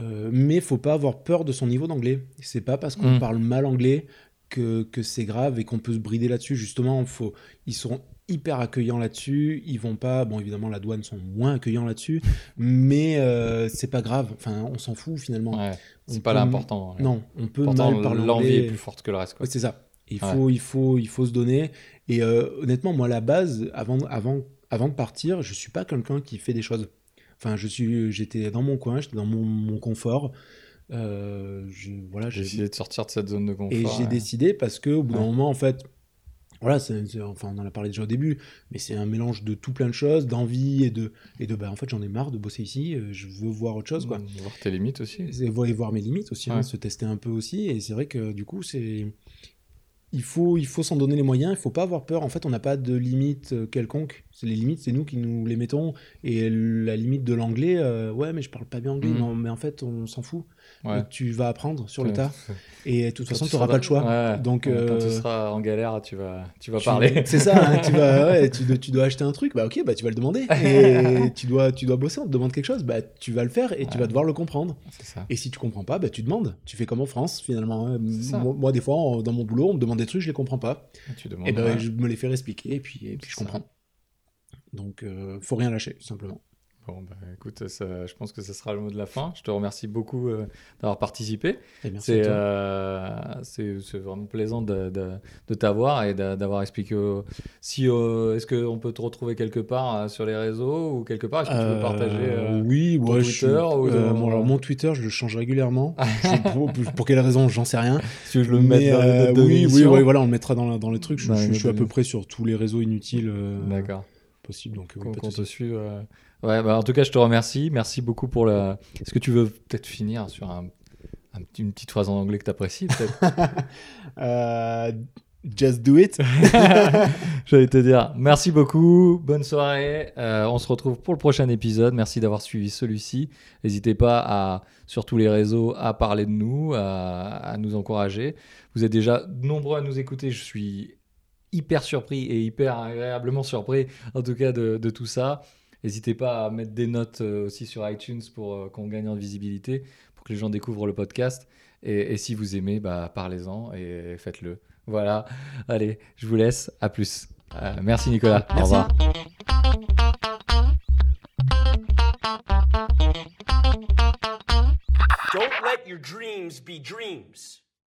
euh, mais il faut pas avoir peur de son niveau d'anglais. C'est pas parce qu'on Mm. parle mal anglais que, que c'est grave et qu'on peut se brider là-dessus. Justement, faut, ils seront hyper accueillants là-dessus. Ils vont pas, bon, évidemment, la douane sont moins accueillants là-dessus, mais euh, c'est pas grave. Enfin, on s'en fout finalement. Ouais, C'est pas l'important. Non, on peut Pourtant, mal parler l'envie est plus forte que le reste. Ouais, c'est ça. Il Ouais. faut, il, faut, il faut se donner. Et euh, honnêtement, moi, à la base, avant, avant, avant de partir, je suis pas quelqu'un qui fait des choses. Enfin, je suis, j'étais dans mon coin, j'étais dans mon, mon confort. Euh, voilà, J'ai j'ai décidé de sortir de cette zone de confort. et j'ai ouais. décidé parce que au bout d'un Ouais. moment, en fait, voilà, enfin, on en a parlé déjà au début, mais c'est un mélange de tout plein de choses, d'envie et de, et de, bah, en fait, j'en ai marre de bosser ici. euh, Je veux voir autre chose, quoi. Voir tes limites aussi. Et voir, et voir mes limites aussi, hein, se tester un peu aussi. Et c'est vrai que du coup, c'est il faut, il faut s'en donner les moyens, il faut pas avoir peur. En fait, on n'a pas de limite euh, quelconque. Les limites, c'est nous qui nous les mettons. Et la limite de l'anglais, euh, ouais, mais je parle pas bien anglais. Mhm. Non, mais en fait, on s'en fout. Ouais. Tu vas apprendre sur le tas. Et de toute façon, tu n'auras pas le choix. Ouais. Donc, quand tu euh, seras en galère, tu vas, tu vas Tu- parler. C'est ça, hein, tu, vas, ouais, tu, dois, tu dois acheter un truc, bah ok, bah tu vas le demander. Et tu dois, tu dois bosser, on te demande quelque chose, bah tu vas le faire et tu vas devoir le comprendre. Ça. Et si tu comprends pas, bah tu demandes. Tu fais comme en France finalement. hein. Moi, moi, des fois, dans mon boulot, on me demande des trucs, je les comprends pas. Tu demandes. Et ben je me les fais expliquer et puis, et puis je ça. comprends. Donc euh, faut rien lâcher, tout simplement. Bon, bah, écoute, ça- je pense que ce sera le mot de la fin. Je te remercie beaucoup euh, d'avoir participé. C'est euh, vraiment plaisant de, de, de t'avoir et d'a- d'avoir expliqué. euh, si euh, est-ce qu'on peut te retrouver quelque part sur les réseaux ou quelque part? Est-ce que tu veux partager oui, ton ouais, Twitter suis- ou alors, mon Twitter, je le change régulièrement. Je- pour, pour quelle raison, j'en sais rien. Si je le Mais, dans les notes de oui, oui, ouais, voilà, on le mettra dans, la- dans le truc. Je, suis à peu près sur tous les réseaux inutiles D'accord. possibles. Donc, oui, Qu'on souci. te suive. Ouais, bah, en tout cas, je te remercie. Merci beaucoup pour la. Est-ce que tu veux peut-être finir sur un, un petit- une petite phrase en anglais que tu apprécies peut-être? Euh, just do it. J'allais te dire merci beaucoup, bonne soirée. Euh, on se retrouve pour le prochain épisode. Merci d'avoir suivi celui-ci. N'hésitez pas à, sur tous les réseaux à parler de nous, à, à nous encourager. Vous êtes déjà nombreux à nous écouter. Je suis hyper surpris et hyper agréablement surpris, en tout cas, de, de tout ça. N'hésitez pas à mettre des notes euh, aussi sur iTunes pour euh, qu'on gagne en visibilité, pour que les gens découvrent le podcast. Et, et si vous aimez, bah, parlez-en et faites-le. Voilà. Allez, je vous laisse. À plus. Euh, merci Nicolas. Au revoir. Don't let your dreams be dreams.